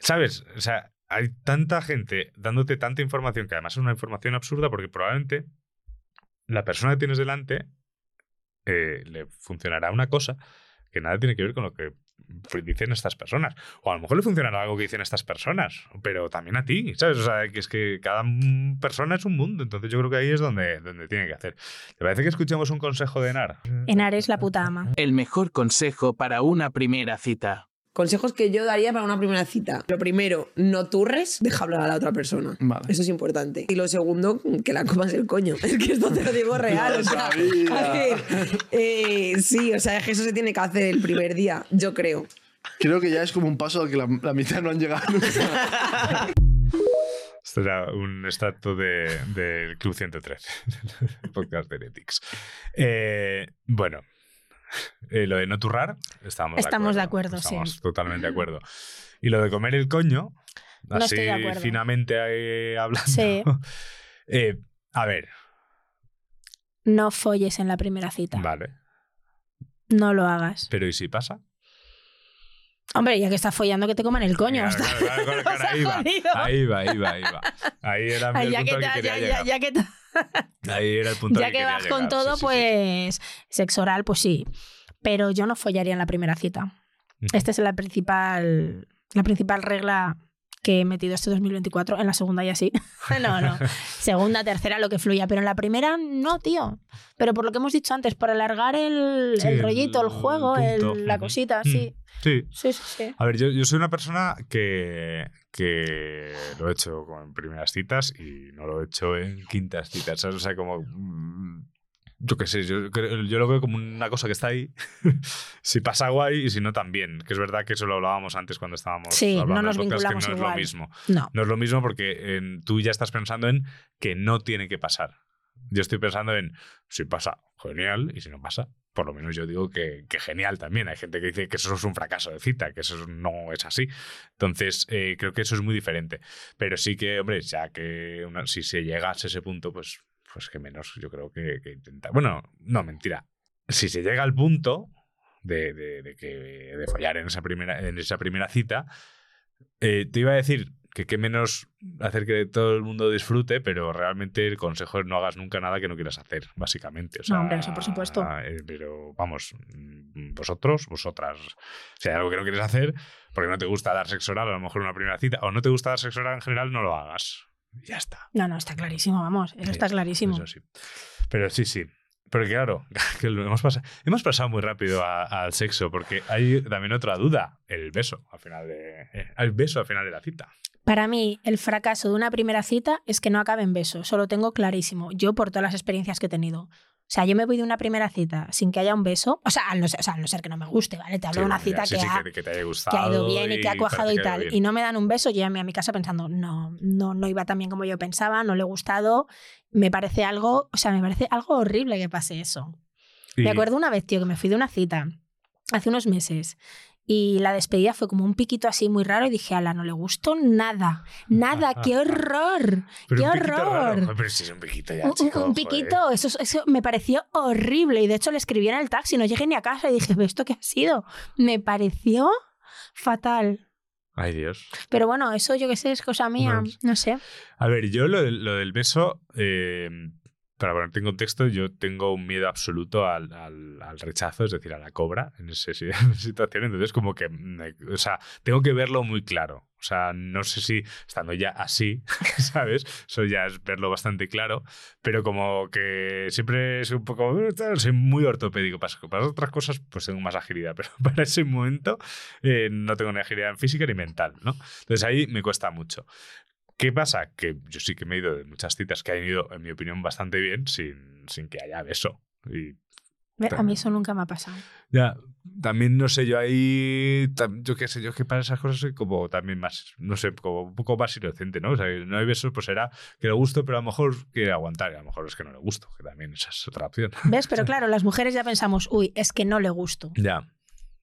¿Sabes? O sea, hay tanta gente dándote tanta información que además es una información absurda porque probablemente la persona que tienes delante eh, le funcionará una cosa que nada tiene que ver con lo que dicen estas personas. O a lo mejor le funcionará algo que dicen estas personas, pero también a ti, ¿sabes? O sea, que es que cada persona es un mundo, entonces yo creo que ahí es donde, donde tiene que hacer. ¿Te parece que escuchemos un consejo de Enar? Enar es la puta ama. El mejor consejo para una primera cita. Consejos que yo daría para una primera cita. Lo primero, no turres, deja hablar a la otra persona. Eso es importante. Y lo segundo, que la comas el coño. Es que esto te lo digo real. Lo o sea, sabía. a ver, eh, sí, o sea, es que eso se tiene que hacer el primer día, yo creo. Creo que ya es como un paso al que la, la mitad no han llegado. Esto era un extracto de- del Club 113, el podcast de Heretics. Eh, bueno, eh, lo de no turrar, estamos, Estamos de de acuerdo. acuerdo, sí. Estamos totalmente de acuerdo. Y lo de comer el coño, No así acuerdo. finamente eh, hablando. Sí. Eh, a ver, No folles en la primera cita. vale. No lo hagas. Pero ¿y si pasa? Hombre, ya que estás follando, que te coman el coño. Claro, claro, claro, claro, ahí, va, ahí va, ahí va, ahí va. Ahí era ya, punto que que quería ya- ya- llegar. ya que te- Ahí era el punto ya que vas con todo, sí, sí, sí. pues sexo oral, pues sí. Pero yo no follaría en la primera cita. Esta es la principal, la principal regla que he metido este 2024. En la segunda ya sí. no, no. Segunda, tercera, lo que fluya. Pero en la primera, no, tío. Pero por lo que hemos dicho antes, por alargar el, Sí, el rollito, el, el juego, el- la cosita, Mm. sí. Sí. Sí, sí, sí. A ver, yo, yo soy una persona que, que lo he hecho en primeras citas y no lo he hecho en quintas citas. ¿sabes? O sea, como. mm, Yo qué sé, yo, creo- yo lo veo como una cosa que está ahí. si pasa guay y si no también. Que es verdad que eso lo hablábamos antes cuando estábamos Sí, hablando no nos podcast, vinculamos que no igual. es lo mismo. No. No es lo mismo porque tú ya estás pensando en que no tiene que pasar. Yo estoy pensando en si pasa, genial, y si no pasa, por lo menos yo digo que, que genial también. Hay gente que dice que eso es un fracaso de cita, que eso no es así. Entonces, eh, creo que eso es muy diferente. Pero sí que, hombre, ya que una- si se llegase a ese punto, pues, pues que menos yo creo que, que intentar. Bueno, no, mentira. si se llega al punto de, de- de que, de follar en esa primera, en esa primera cita, eh, te iba a decir que qué menos hacer que todo el mundo disfrute, pero realmente el consejo es no hagas nunca nada que no quieras hacer, básicamente. O sea, No, hombre, eso por supuesto. eh, Pero vamos, vosotros, vosotras, si hay algo que no quieres hacer, porque no te gusta dar sexo oral, a lo mejor una primera cita, o no te gusta dar sexo oral en general, no lo hagas. Ya está. No, no, está clarísimo, vamos. Eso está clarísimo. Eso sí. Pero sí, sí. Porque claro, que hemos, pasado, hemos pasado muy rápido al sexo, porque hay también otra duda, el beso al final de, eh, el beso al final de la cita. Para mí, el fracaso de una primera cita es que no acabe en beso. Eso lo tengo clarísimo. Yo, por todas las experiencias que he tenido. O sea, yo me voy de una primera cita sin que haya un beso. O sea, al no ser, o sea, al no ser que no me guste, ¿vale? Te hablo de una cita sí, que, sí, ha, que, te haya que ha ido bien y que ha cuajado y tal. Y no me dan un beso, yo ya me a mi casa pensando, no, no, no iba tan bien como yo pensaba, no le he gustado. Me parece algo, o sea, me parece algo horrible que pase eso. Me acuerdo una vez, tío, que me fui de una cita hace unos meses y la despedida fue como un piquito así muy raro y dije, ala, no le gustó nada. Nada, qué horror. Pero qué un piquito raro. horror. Pero si es un piquito ya, Un- un, chico, un joder. piquito, eso, eso me pareció horrible y de hecho le escribí en el taxi, no llegué ni a casa y dije, ¿esto qué ha sido? Me pareció fatal. Ay, Dios. Pero bueno, eso yo qué sé, es cosa mía, no sé. A ver, yo lo, del- lo del beso, eh, para ponerte en contexto, yo tengo un miedo absoluto al, al- al rechazo, es decir, a la cobra en esa situación. Entonces, como que, me- o sea, tengo que verlo muy claro. O sea, no sé si estando ya así, ¿sabes? Eso ya es verlo bastante claro, pero como que siempre es un poco, soy muy ortopédico. Para, para otras cosas, pues tengo más agilidad, pero para ese momento eh, no tengo ni agilidad física ni mental, ¿no? Entonces ahí me cuesta mucho. ¿Qué pasa? Que yo sí que me he ido de muchas citas que han ido, en mi opinión, bastante bien sin, sin que haya beso. Y A mí eso nunca me ha pasado. ya, también no sé, yo ahí, yo qué sé, yo que para esas cosas soy como también más, no sé, como un poco más inocente, ¿no? O sea, no hay besos, pues será que le gusto, pero a lo mejor quiere aguantar, y a lo mejor es que no le gusto, que también esa es otra opción. ¿Ves? Pero claro, las mujeres ya pensamos, uy, es que no le gusto. ya,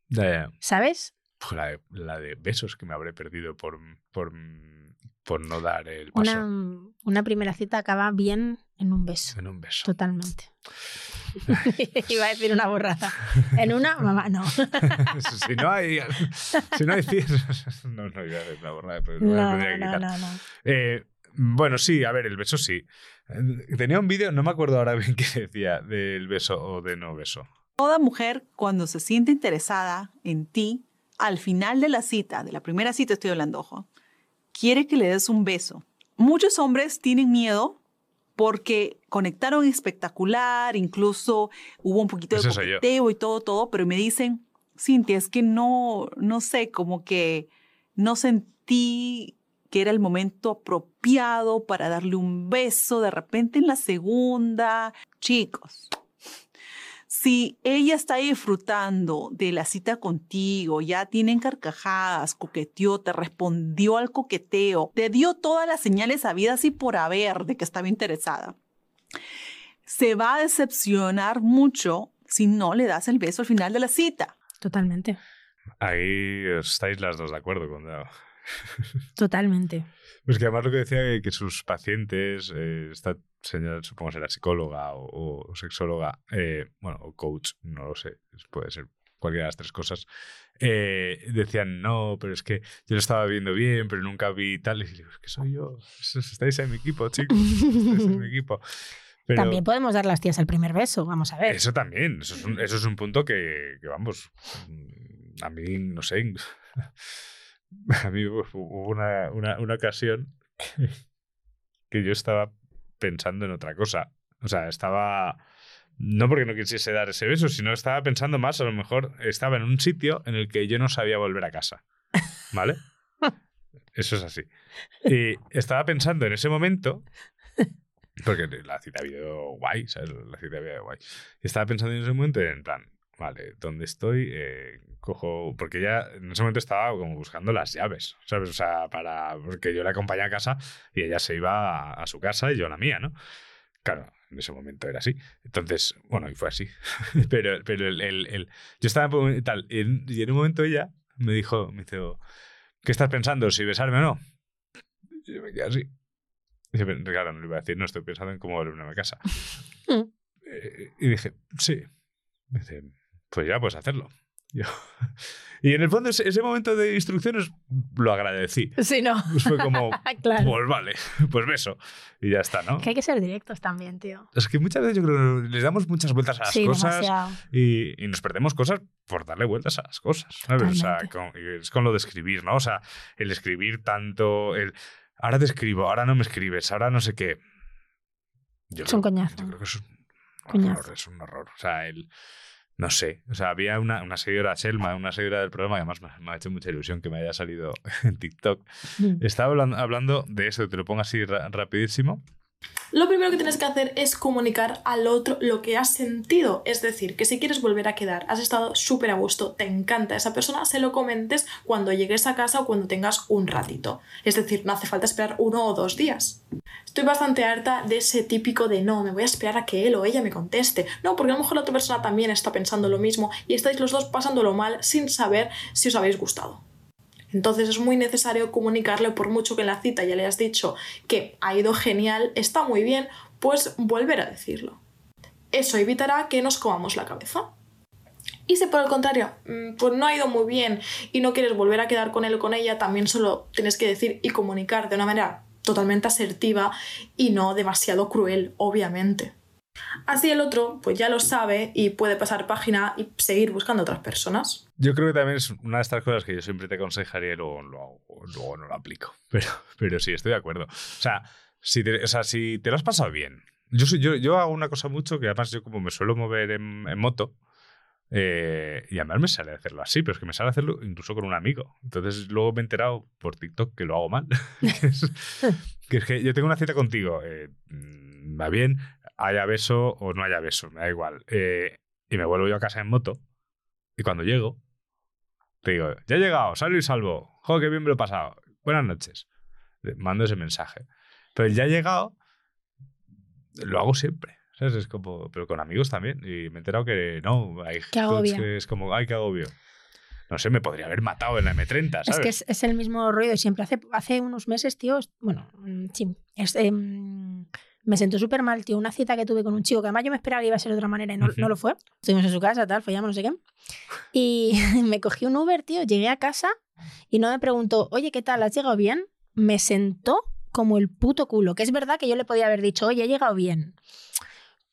ya, ya. ¿Sabes? Pues la, de, la de besos que me habré perdido por, por, por no dar el paso. Una, una primera cita acaba bien en un beso. En un beso. Totalmente. Iba a decir una borrada. En una, mamá, no. si no hay, si no hay no, no iba a decir la borrada, pero No, no, no, no. Eh, bueno, sí, a ver, el beso sí. Tenía un vídeo, no me acuerdo ahora bien qué decía, del beso o de no beso. Toda mujer, cuando se siente interesada en ti, al final de la cita, de la primera cita estoy hablando, ojo, quiere que le des un beso. Muchos hombres tienen miedo porque conectaron espectacular, incluso hubo un poquito de Ese coqueteo y todo, todo, pero me dicen, Cintia, es que no, no sé, como que no sentí que era el momento apropiado para darle un beso de repente en la segunda. Chicos, si ella está disfrutando de la cita contigo, ya tienen carcajadas, coqueteó, te respondió al coqueteo, te dio todas las señales habidas y por haber de que estaba interesada, se va a decepcionar mucho si no le das el beso al final de la cita. Totalmente. Ahí estáis las dos de acuerdo con Dao. Totalmente. Pues que además lo que decía que, que sus pacientes, eh, esta señora supongo será psicóloga o, o sexóloga, eh, bueno, o coach, no lo sé, puede ser cualquiera de las tres cosas, eh, decían, no, pero es que yo lo estaba viendo bien, pero nunca vi tal. Y digo, es que soy yo, estáis en mi equipo, chicos, estáis en mi equipo. Pero También podemos dar las tías el primer beso, vamos a ver. eso también, eso es un, eso es un punto que, que, vamos, a mí, no sé, a mí hubo una, una, una ocasión que, que yo estaba pensando en otra cosa. O sea, estaba... No porque no quisiese dar ese beso, sino estaba pensando más, a lo mejor estaba en un sitio en el que yo no sabía volver a casa. ¿Vale? Eso es así. Y estaba pensando en ese momento, porque la cita había ido guay, ¿sabes? La cita había ido guay. Estaba pensando en ese momento en plan, vale, ¿dónde estoy? Eh, cojo, porque ya en ese momento estaba como buscando las llaves, ¿sabes? O sea, para, porque yo la acompañé a casa y ella se iba a, a su casa y yo a la mía, ¿no? Claro, en ese momento era así. Entonces, bueno, y fue así. pero pero el, el- el- yo estaba tal, y en, y en un momento ella me dijo, me dijo, ¿qué estás pensando? ¿Si besarme o no? Y yo me quedé así. Y dice, "Pero, claro, no le iba a decir, no estoy pensando en cómo volverme a casa. Eh, y dije, sí. Me dice, pues ya puedes hacerlo. Yo- Y en el fondo ese, ese momento de instrucciones lo agradecí. Sí, no. Pues fue como, Claro. pues vale, pues beso. Y ya está, ¿no? Que hay que ser directos también, tío. Es que muchas veces yo creo que les damos muchas vueltas a las Sí, cosas y, y nos perdemos cosas por darle vueltas a las cosas. ¿sabes? O sea, con- es con lo de escribir, ¿no? O sea, el escribir tanto, el ahora te escribo, ahora no me escribes, ahora no sé qué. Yo Es un creo- coñazo. Yo creo que es un Coñazo. horror, es un horror. O sea, el. No sé. O sea, había una, una seguidora, Selma, una seguidora del programa, que además me, me ha hecho mucha ilusión que me haya salido en TikTok. Mm. Estaba hablando, hablando de eso, te lo pongo así ra- rapidísimo. Lo primero que tienes que hacer es comunicar al otro lo que has sentido. Es decir, que si quieres volver a quedar, has estado súper a gusto, te encanta esa persona, se lo comentes cuando llegues a casa o cuando tengas un ratito. Es decir, no hace falta esperar uno o dos días. Estoy bastante harta de ese típico de no, me voy a esperar a que él o ella me conteste. No, porque a lo mejor la otra persona también está pensando lo mismo y estáis los dos pasándolo mal sin saber si os habéis gustado. Entonces es muy necesario comunicarle, por mucho que en la cita ya le has dicho que ha ido genial, está muy bien, pues volver a decirlo. Eso evitará que nos comamos la cabeza. Y si por el contrario, mm, pues no ha ido muy bien y no quieres volver a quedar con él o con ella, también solo tienes que decir y comunicar de una manera totalmente asertiva y no demasiado cruel, obviamente. Así el otro, pues ya lo sabe y puede pasar página y seguir buscando otras personas. Yo creo que también es una de estas cosas que yo siempre te aconsejaría y luego, no lo aplico. Pero, pero sí, estoy de acuerdo. O sea, si te, o sea, si te lo has pasado bien. Yo, yo, yo hago una cosa mucho que además yo como me suelo mover en, moto, eh, y además me sale hacerlo así, pero es que me sale hacerlo incluso con un amigo. Entonces luego me he enterado por TikTok que lo hago mal. que, es, que es que yo tengo una cita contigo, eh, mm, va bien, haya beso o no haya beso, me da igual. Eh, y me vuelvo yo a casa en moto, y cuando llego, te digo, ya he llegado, salvo y salvo. Joder, qué bien me lo he pasado. Buenas noches. Le Mando ese mensaje. Pero el ya he llegado, lo hago siempre. ¿sabes? Es como, pero con amigos también. Y me he enterado que no, hay que es como, ay, qué agobio. No sé, me podría haber matado en la M30, ¿sabes? Es que es, es el mismo ruido siempre. Hace, hace unos meses, tío, bueno, mm, sí, es, em, me sentó súper mal, tío. Una cita que tuve con un chico que además yo me esperaba que iba a ser de otra manera y no, no lo fue. Estuvimos en su casa, tal, follamos, no sé qué. Y me cogí un Uber, tío, llegué a casa y no me preguntó, oye, ¿qué tal? ¿Has llegado bien? Me sentó como el puto culo. Que es verdad que yo le podía haber dicho, oye, he llegado bien.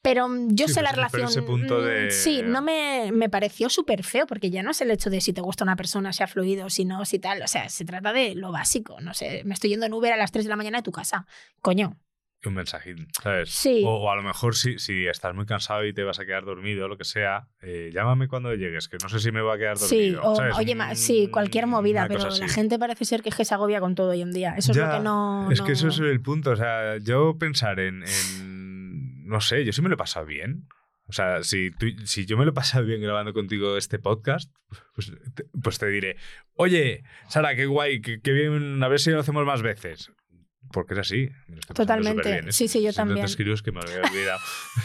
Pero mm, yo Sí, sé la relación. ese punto mm, de- Sí, no me, me pareció súper feo, porque ya no es el hecho de si te gusta una persona, si ha fluido, si no, si tal. O sea, se trata de lo básico. No sé, me estoy yendo en Uber a las 3 de la mañana de tu casa. Coño. Un mensajín, ¿sabes? Sí. O, o a lo mejor si, si estás muy cansado y te vas a quedar dormido o lo que sea, eh, llámame cuando llegues, que no sé si me voy a quedar Sí, dormido. o, ¿sabes? oye, ma- sí, cualquier movida, pero la así. gente parece ser que, es que se agobia con todo hoy en día. Eso es lo Ya, que no. Es no- que eso es el punto. O sea, yo pensar en, en- No sé, yo sí me lo he pasado bien. O sea, si, tú- si yo me lo he pasado bien grabando contigo este podcast, pues te, pues te diré, oye, Sara, qué guay, qué, qué bien, a ver si lo hacemos más veces. Porque es así. me estoy Totalmente. superbién. Sí, sí, yo Si no también. es que me lo había olvidado.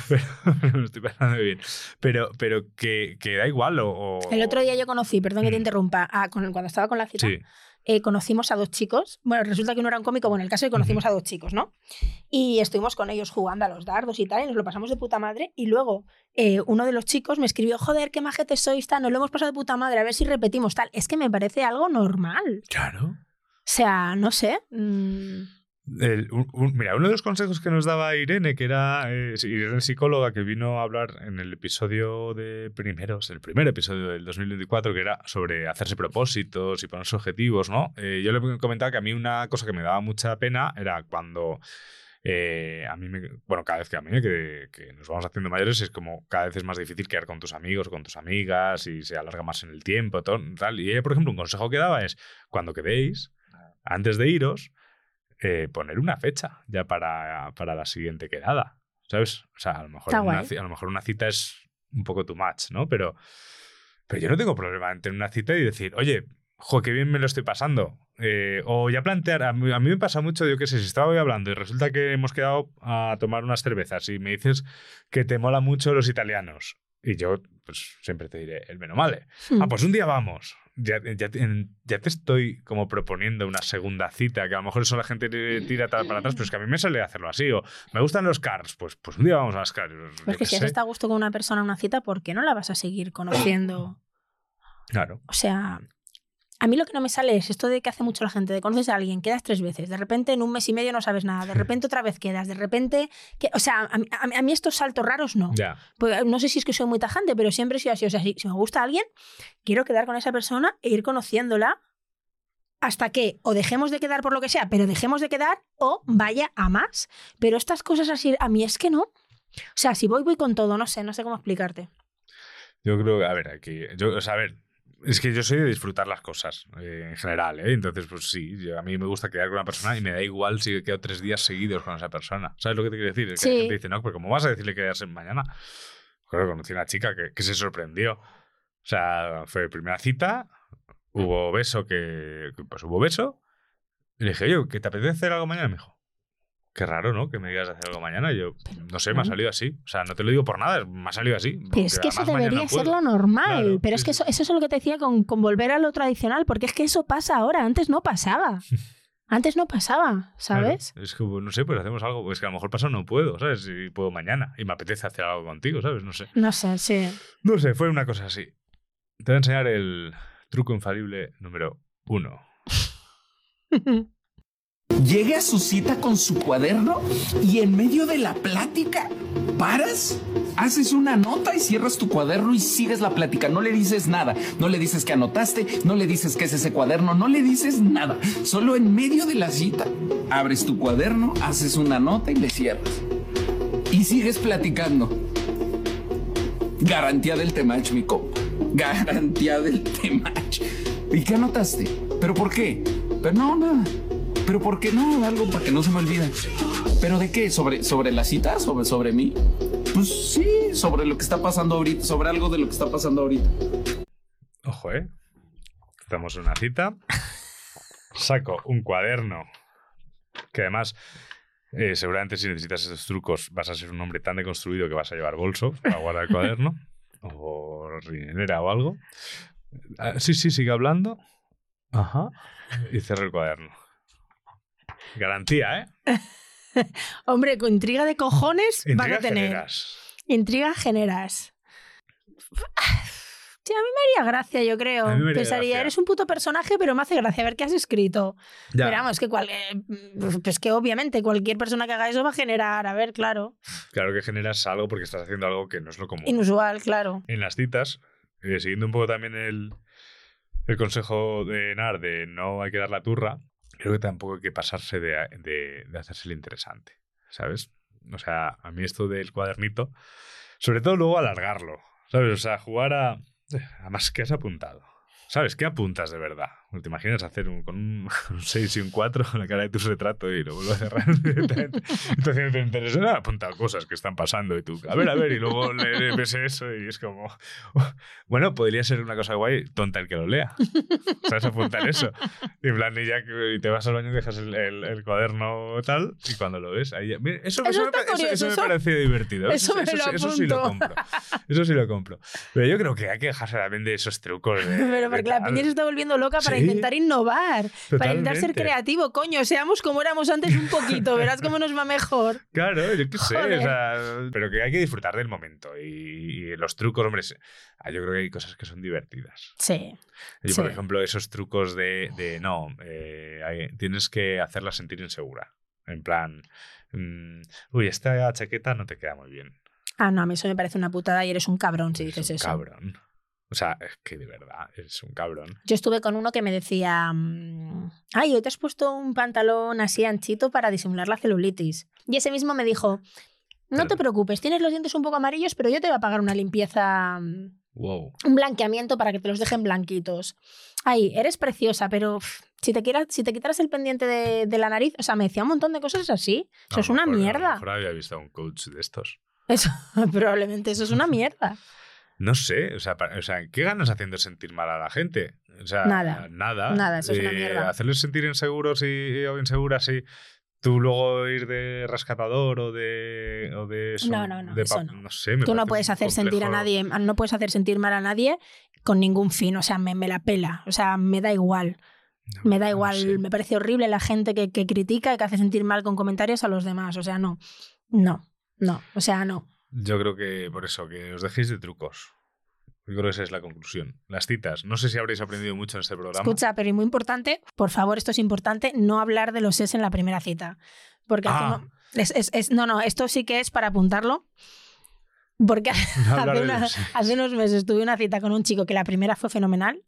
pero me estoy pasando bien. Pero, pero que, que da igual o... o- El otro día yo conocí, perdón que te interrumpa, a- con- cuando estaba con la cita, Mm. Sí. eh, conocimos a dos chicos. Bueno, resulta que uno era un cómico, bueno, el caso es que conocimos a dos chicos, ¿no? Y estuvimos con ellos jugando a los dardos y tal, y nos lo pasamos de puta madre. Y luego eh, uno de los chicos me escribió, joder, qué majetes sois, tal, nos lo hemos pasado de puta madre, a ver si repetimos tal. Es que me parece algo normal. Claro. O sea, no sé. mm, El- un- un- mira, uno de los consejos que nos daba Irene, que era eh, Irene psicóloga, que vino a hablar en el episodio de primeros, el primer episodio del 2024, que era sobre hacerse propósitos y ponerse objetivos, ¿no? Eh, yo le comentaba que a mí una cosa que me daba mucha pena era cuando eh, a mí me, bueno, cada vez que a mí que, que nos vamos haciendo mayores es como cada vez es más difícil quedar con tus amigos, con tus amigas y se alarga más en el tiempo, todo, tal. Y ella, por ejemplo, un consejo que daba es cuando quedéis, antes de iros, eh, poner una fecha ya para, para la siguiente quedada. ¿Sabes? O sea, a lo, mejor una, a lo mejor una cita es un poco too much, ¿no? Pero, pero yo no tengo problema en tener una cita y decir, oye, jo, qué bien me lo estoy pasando. Eh, o ya plantear, a mí, a mí me pasa mucho, yo qué sé, si estaba hoy hablando y resulta que hemos quedado a tomar unas cervezas y me dices que te mola mucho los italianos. Y yo, pues siempre te diré, el menomale. Hmm. Ah, pues un día vamos. Ya, ya, te- ya te estoy como proponiendo una segunda cita, que a lo mejor eso la gente tira para atrás, pero es que a mí me sale hacerlo así. O me gustan los cars, pues, pues un día vamos a las cars. yo Pero es que si has sé. estado a gusto con una persona en una cita, ¿por qué no la vas a seguir conociendo? Claro. O sea, a mí lo que no me sale es esto de que hace mucho la gente, de conoces a alguien, quedas tres veces, de repente en un mes y medio no sabes nada, de repente otra vez quedas, de repente... Que, o sea, a, mí- a mí- a mí estos saltos raros no. Pues, no sé si es que soy muy tajante, pero siempre he sido así. O sea, si, si me gusta alguien, quiero quedar con esa persona e ir conociéndola hasta que o dejemos de quedar por lo que sea, pero dejemos de quedar o vaya a más. Pero estas cosas así, a mí es que no. O sea, si voy, voy con todo, no sé, no sé cómo explicarte. Yo creo que, a ver, aquí, yo, o sea, a ver, es que yo soy de disfrutar las cosas eh, en general, ¿eh? Entonces, pues sí, yo- a mí me gusta quedar con una persona y me da igual si quedo tres días seguidos con esa persona. ¿Sabes lo que te quiero decir? Es Que la Sí. gente dice, no, pero ¿cómo vas a decirle que quedas mañana? Claro, conocí a una chica que, que se sorprendió. O sea, fue primera cita, hubo beso que, pues hubo beso. Y le dije, oye, ¿que te apetece hacer algo mañana? Y me dijo, qué raro, ¿no? Que me digas hacer algo mañana. Yo, no sé, me ha salido así. O sea, no te lo digo por nada, me ha salido así. Pero es que eso debería ser lo normal. Claro, pero es que eso, eso es lo que te decía con, con volver a lo tradicional, porque es que eso pasa ahora, antes no pasaba. Antes no pasaba, ¿sabes? Claro, es que, no sé, pues hacemos algo. Es que a lo mejor pasado no puedo, ¿sabes? Y puedo mañana. Y me apetece hacer algo contigo, ¿sabes? No sé. No sé, sí. No sé, fue una cosa así. Te voy a enseñar el truco infalible número uno. Llega a su cita con su cuaderno y en medio de la plática paras, haces una nota y cierras tu cuaderno y sigues la plática. No le dices nada, no le dices que anotaste, no le dices que es ese cuaderno, no le dices nada. Solo en medio de la cita abres tu cuaderno, haces una nota y le cierras. Y sigues platicando. Garantía del temach, mi compa. Garantía del temach. ¿Y qué anotaste? ¿Pero por qué? Pero no, nada. ¿Pero por qué no? Algo para que no se me olvide. ¿Pero de qué? ¿Sobre, sobre la cita? ¿Sobre, ¿Sobre mí? Pues sí, sobre lo que está pasando ahorita, sobre algo de lo que está pasando ahorita. Ojo, ¿eh? Estamos en una cita. Saco un cuaderno. Que además, eh, seguramente si necesitas esos trucos, vas a ser un hombre tan deconstruido que vas a llevar bolso para guardar el cuaderno. o riñonera o algo. Ah, sí, sí, sigue hablando. Ajá. Y cierro el cuaderno. Garantía, ¿eh? Hombre, con intriga de cojones van a tener. generas. Intriga generas. Sí, a mí me haría gracia, yo creo. A mí me haría Pensaría, gracia. eres un puto personaje, pero me hace gracia ver qué has escrito. Ya. Pero vamos, que, cual, eh, pues que obviamente cualquier persona que haga eso va a generar, a ver, claro, Claro que generas algo porque estás haciendo algo que no es lo común. inusual, claro. en las citas, eh, siguiendo un poco también el, el consejo de Nar de no hay que dar la turra, creo que tampoco hay que pasarse de, hacerse el interesante, ¿sabes? O sea, a mí esto del cuadernito, sobre todo luego alargarlo, ¿sabes? O sea, jugar a... Además, ¿qué has apuntado? ¿Sabes? ¿Qué apuntas de verdad? ¿Te imaginas hacer un, con un, un 6 y un 4 en la cara de tu retrato y lo vuelvo a cerrar directamente? Entonces te interesa, no, he apuntado cosas que están pasando y tú, a ver, a ver, y luego le, ves eso y es como, bueno, podría ser una cosa guay, tonta el que lo lea. ¿Sabes? Apuntar eso. Y en plan, y ya y te vas al baño y dejas el, el- el cuaderno tal, y cuando lo ves, ahí ya- Mira, eso, Eso eso me, curioso, eso me pareció divertido. eso me sí- lo sí lo compro. Eso sí lo compro. Pero yo creo que hay que dejarse también de esos trucos. De, Pero de porque la tal. piña se está volviendo loca para Sí. Intentar innovar, para intentar ser creativo. Coño, seamos como éramos antes un poquito, verás cómo nos va mejor. Claro, yo qué sé, Joder. o sea, pero que hay que disfrutar del momento y, y los trucos, hombre, ah, yo creo que hay cosas que son divertidas. Sí. Yo, por Sí. ejemplo, esos trucos de, de no, eh, tienes que hacerla sentir insegura. En plan, mm, uy, esta chaqueta no te queda muy bien. Ah, no, a mí eso me parece una putada y eres un cabrón si dices un eso. cabrón. O sea, es que de verdad, eres un cabrón. Yo estuve con uno que me decía, mm, ay, hoy te has puesto un pantalón así anchito para disimular la celulitis. Y ese mismo me dijo, no te preocupes, tienes los dientes un poco amarillos, pero yo te voy a pagar una limpieza, mm, Wow. un blanqueamiento para que te los dejen blanquitos. Ay, eres preciosa, pero pff, si te, quieras, si te quitaras el pendiente de, de la nariz, o sea, me decía un montón de cosas así. Eso es una A lo mierda. mejor había visto a un coach de estos. Eso, probablemente eso es una mierda. No sé, o sea, o sea, ¿qué ganas haciendo sentir mal a la gente? O sea, Nada. Nada. Eh, Nada, eso es una mierda. Hacerles sentir inseguros y, o inseguras y tú luego ir de rescatador o de. O de eso, No, no, no, de eso pa- no. sé, me Tú no puedes hacer sentir a nadie, no puedes hacer sentir mal a nadie con ningún fin, o sea, me, me la pela, o sea, me da igual. me da igual, me parece horrible la gente que, que critica y que hace sentir mal con comentarios a los demás, o sea, no, no, no, o sea, no. Yo creo que por eso, que os dejéis de trucos. Yo creo que esa es la conclusión. Las citas. No sé si habréis aprendido mucho en este programa. Escucha, pero y muy importante, por favor, esto es importante, no hablar de los es en la primera cita. Porque Ah. hacemos- es, es- es- no, no, esto sí que es para apuntarlo. Porque No hace, una- hace unos meses tuve una cita con un chico que la primera fue fenomenal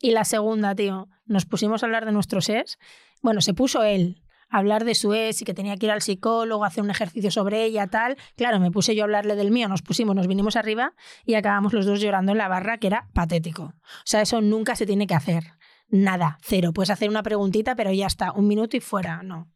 y la segunda, tío, nos pusimos a hablar de nuestros es. Bueno, se puso él hablar de su ex y que tenía que ir al psicólogo, hacer un ejercicio sobre ella, tal. Claro, me puse yo a hablarle del mío, nos pusimos, nos vinimos arriba y acabamos los dos llorando en la barra, que era patético. O sea, eso nunca se tiene que hacer. Nada, cero. Puedes hacer una preguntita, pero ya está, un minuto y fuera. No.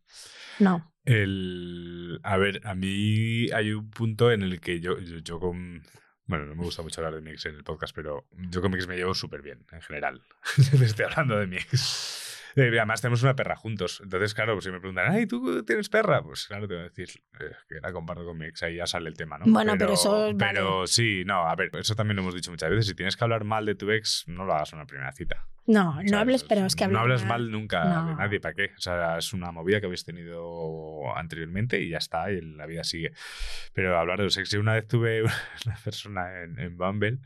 No. El, a ver, a mí hay un punto en el que yo, yo, yo con... Bueno, no me gusta mucho hablar de mi ex en el podcast, pero yo con mi ex me llevo súper bien, en general. Estoy hablando de mi ex. Eh, además, tenemos una perra juntos. Entonces, claro, pues si me preguntan, ay, ¿tú tienes perra? Pues claro, te voy a decir eh, que la comparto con mi ex, ahí ya sale el tema, ¿no? Bueno, pero eso vale. Pero sí, no, a ver, eso también lo hemos dicho muchas veces. Si tienes que hablar mal de tu ex, no lo hagas en una primera cita. No, no hables, pero es que No hablas mal nunca No. de nadie, ¿para qué? O sea, es una movida que habéis tenido anteriormente y ya está, y la vida sigue. Pero hablar de los ex, una vez tuve una persona en, en Bumble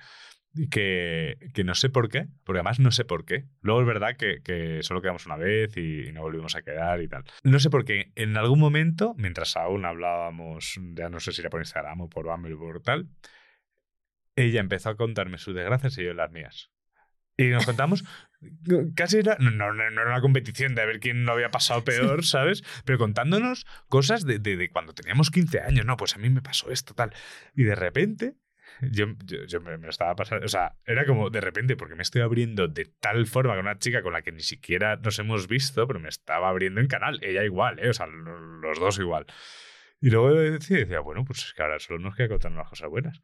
que, que no sé por qué, porque además no sé por qué. Luego es verdad que, que solo quedamos una vez y, y no volvimos a quedar y tal. No sé por qué, en algún momento, mientras aún hablábamos, ya no sé si era por Instagram o por Bumble o por tal, ella empezó a contarme sus desgracias y yo las mías. Y nos contamos, casi era, no, no, no era una competición de a ver quién lo había pasado peor, ¿sabes? Pero contándonos cosas de, de- de cuando teníamos 15 años, no, pues a mí me pasó esto, tal. Y de repente, yo, yo, me, estaba pasando, o sea, era como de repente, porque me estoy abriendo de tal forma con una chica con la que ni siquiera nos hemos visto, pero me estaba abriendo en canal, ella igual, ¿eh? O sea, lo- los dos igual. Y luego decía, decía, bueno, pues es que ahora solo nos queda contarnos las cosas buenas.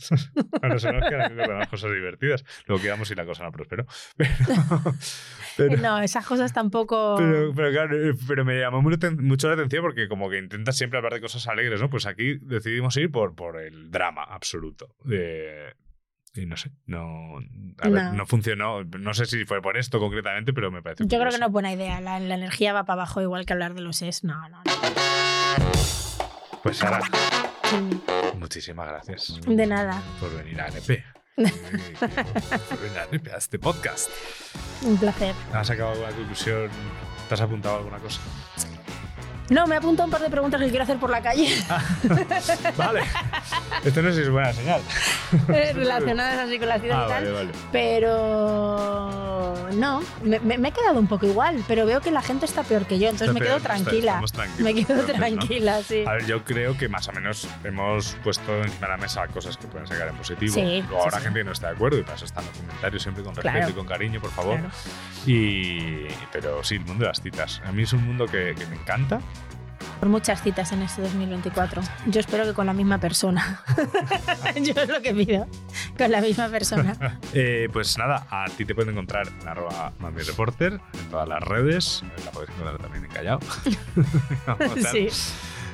ahora solo nos queda contarnos las cosas divertidas. Luego quedamos y la cosa no prosperó. Pero, pero, No, esas cosas tampoco. pero, pero claro, eh, pero me llamó mucho la atención porque como que intentas siempre hablar de cosas alegres, ¿no? Pues aquí decidimos ir por, por el drama absoluto. Eh, y no sé, no, a ver, No. funcionó. No sé si fue por esto concretamente, pero me parece Yo creo que no es buena idea. La, la energía va para abajo, igual que hablar de los es. No, no, no. Pues Sara, muchísimas gracias De nada. por venir a NP. por venir a NP, a este podcast. Un placer. ¿Has sacado alguna conclusión? ¿Te has apuntado alguna cosa? No, me apunta un par de preguntas que quiero hacer por la calle Vale. Esto no sé si es buena señal. eh, relacionadas así con la ciudad Ah, y tal. vale, vale. Pero no, me, me- me he quedado un poco igual, pero veo que la gente está peor que yo, entonces me peor, quedo tranquila. me quedo entonces, ¿no? tranquila, sí. A ver, yo creo que más o menos hemos puesto encima de la mesa cosas que pueden sacar en positivo. Sí, Luego sí, habrá sí. gente que no está de acuerdo y para eso están los comentarios siempre con respeto Claro. y con cariño, por favor. Claro. Y, pero sí, el mundo de las citas. A mí es un mundo que, que me encanta. Por muchas citas en este 2024. Yo espero que con la misma persona. yo es lo que pido. Con la misma persona. Eh, pues nada, a ti te pueden encontrar en arroba Mami Reporter, en todas las redes. La podéis encontrar también en Callao. Sí.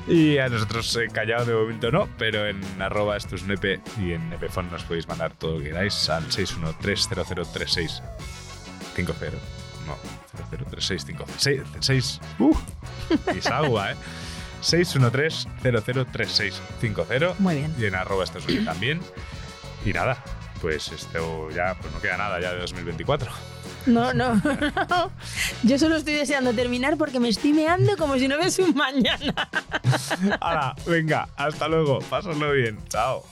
Y a nosotros en Callao de momento no, pero en arroba esto es nepe y en nepefon nos podéis mandar todo lo que queráis al 613003650. No, 003650. 6, uh, es agua, ¿eh? 613003650. Muy bien. Y en arroba esto es también. Y nada, pues esto ya pues no queda nada ya de 2024. No, no. Yo solo estoy deseando terminar porque me estoy meando como si no hubiese un mañana. Hala, venga, hasta luego, pásenlo bien, chao.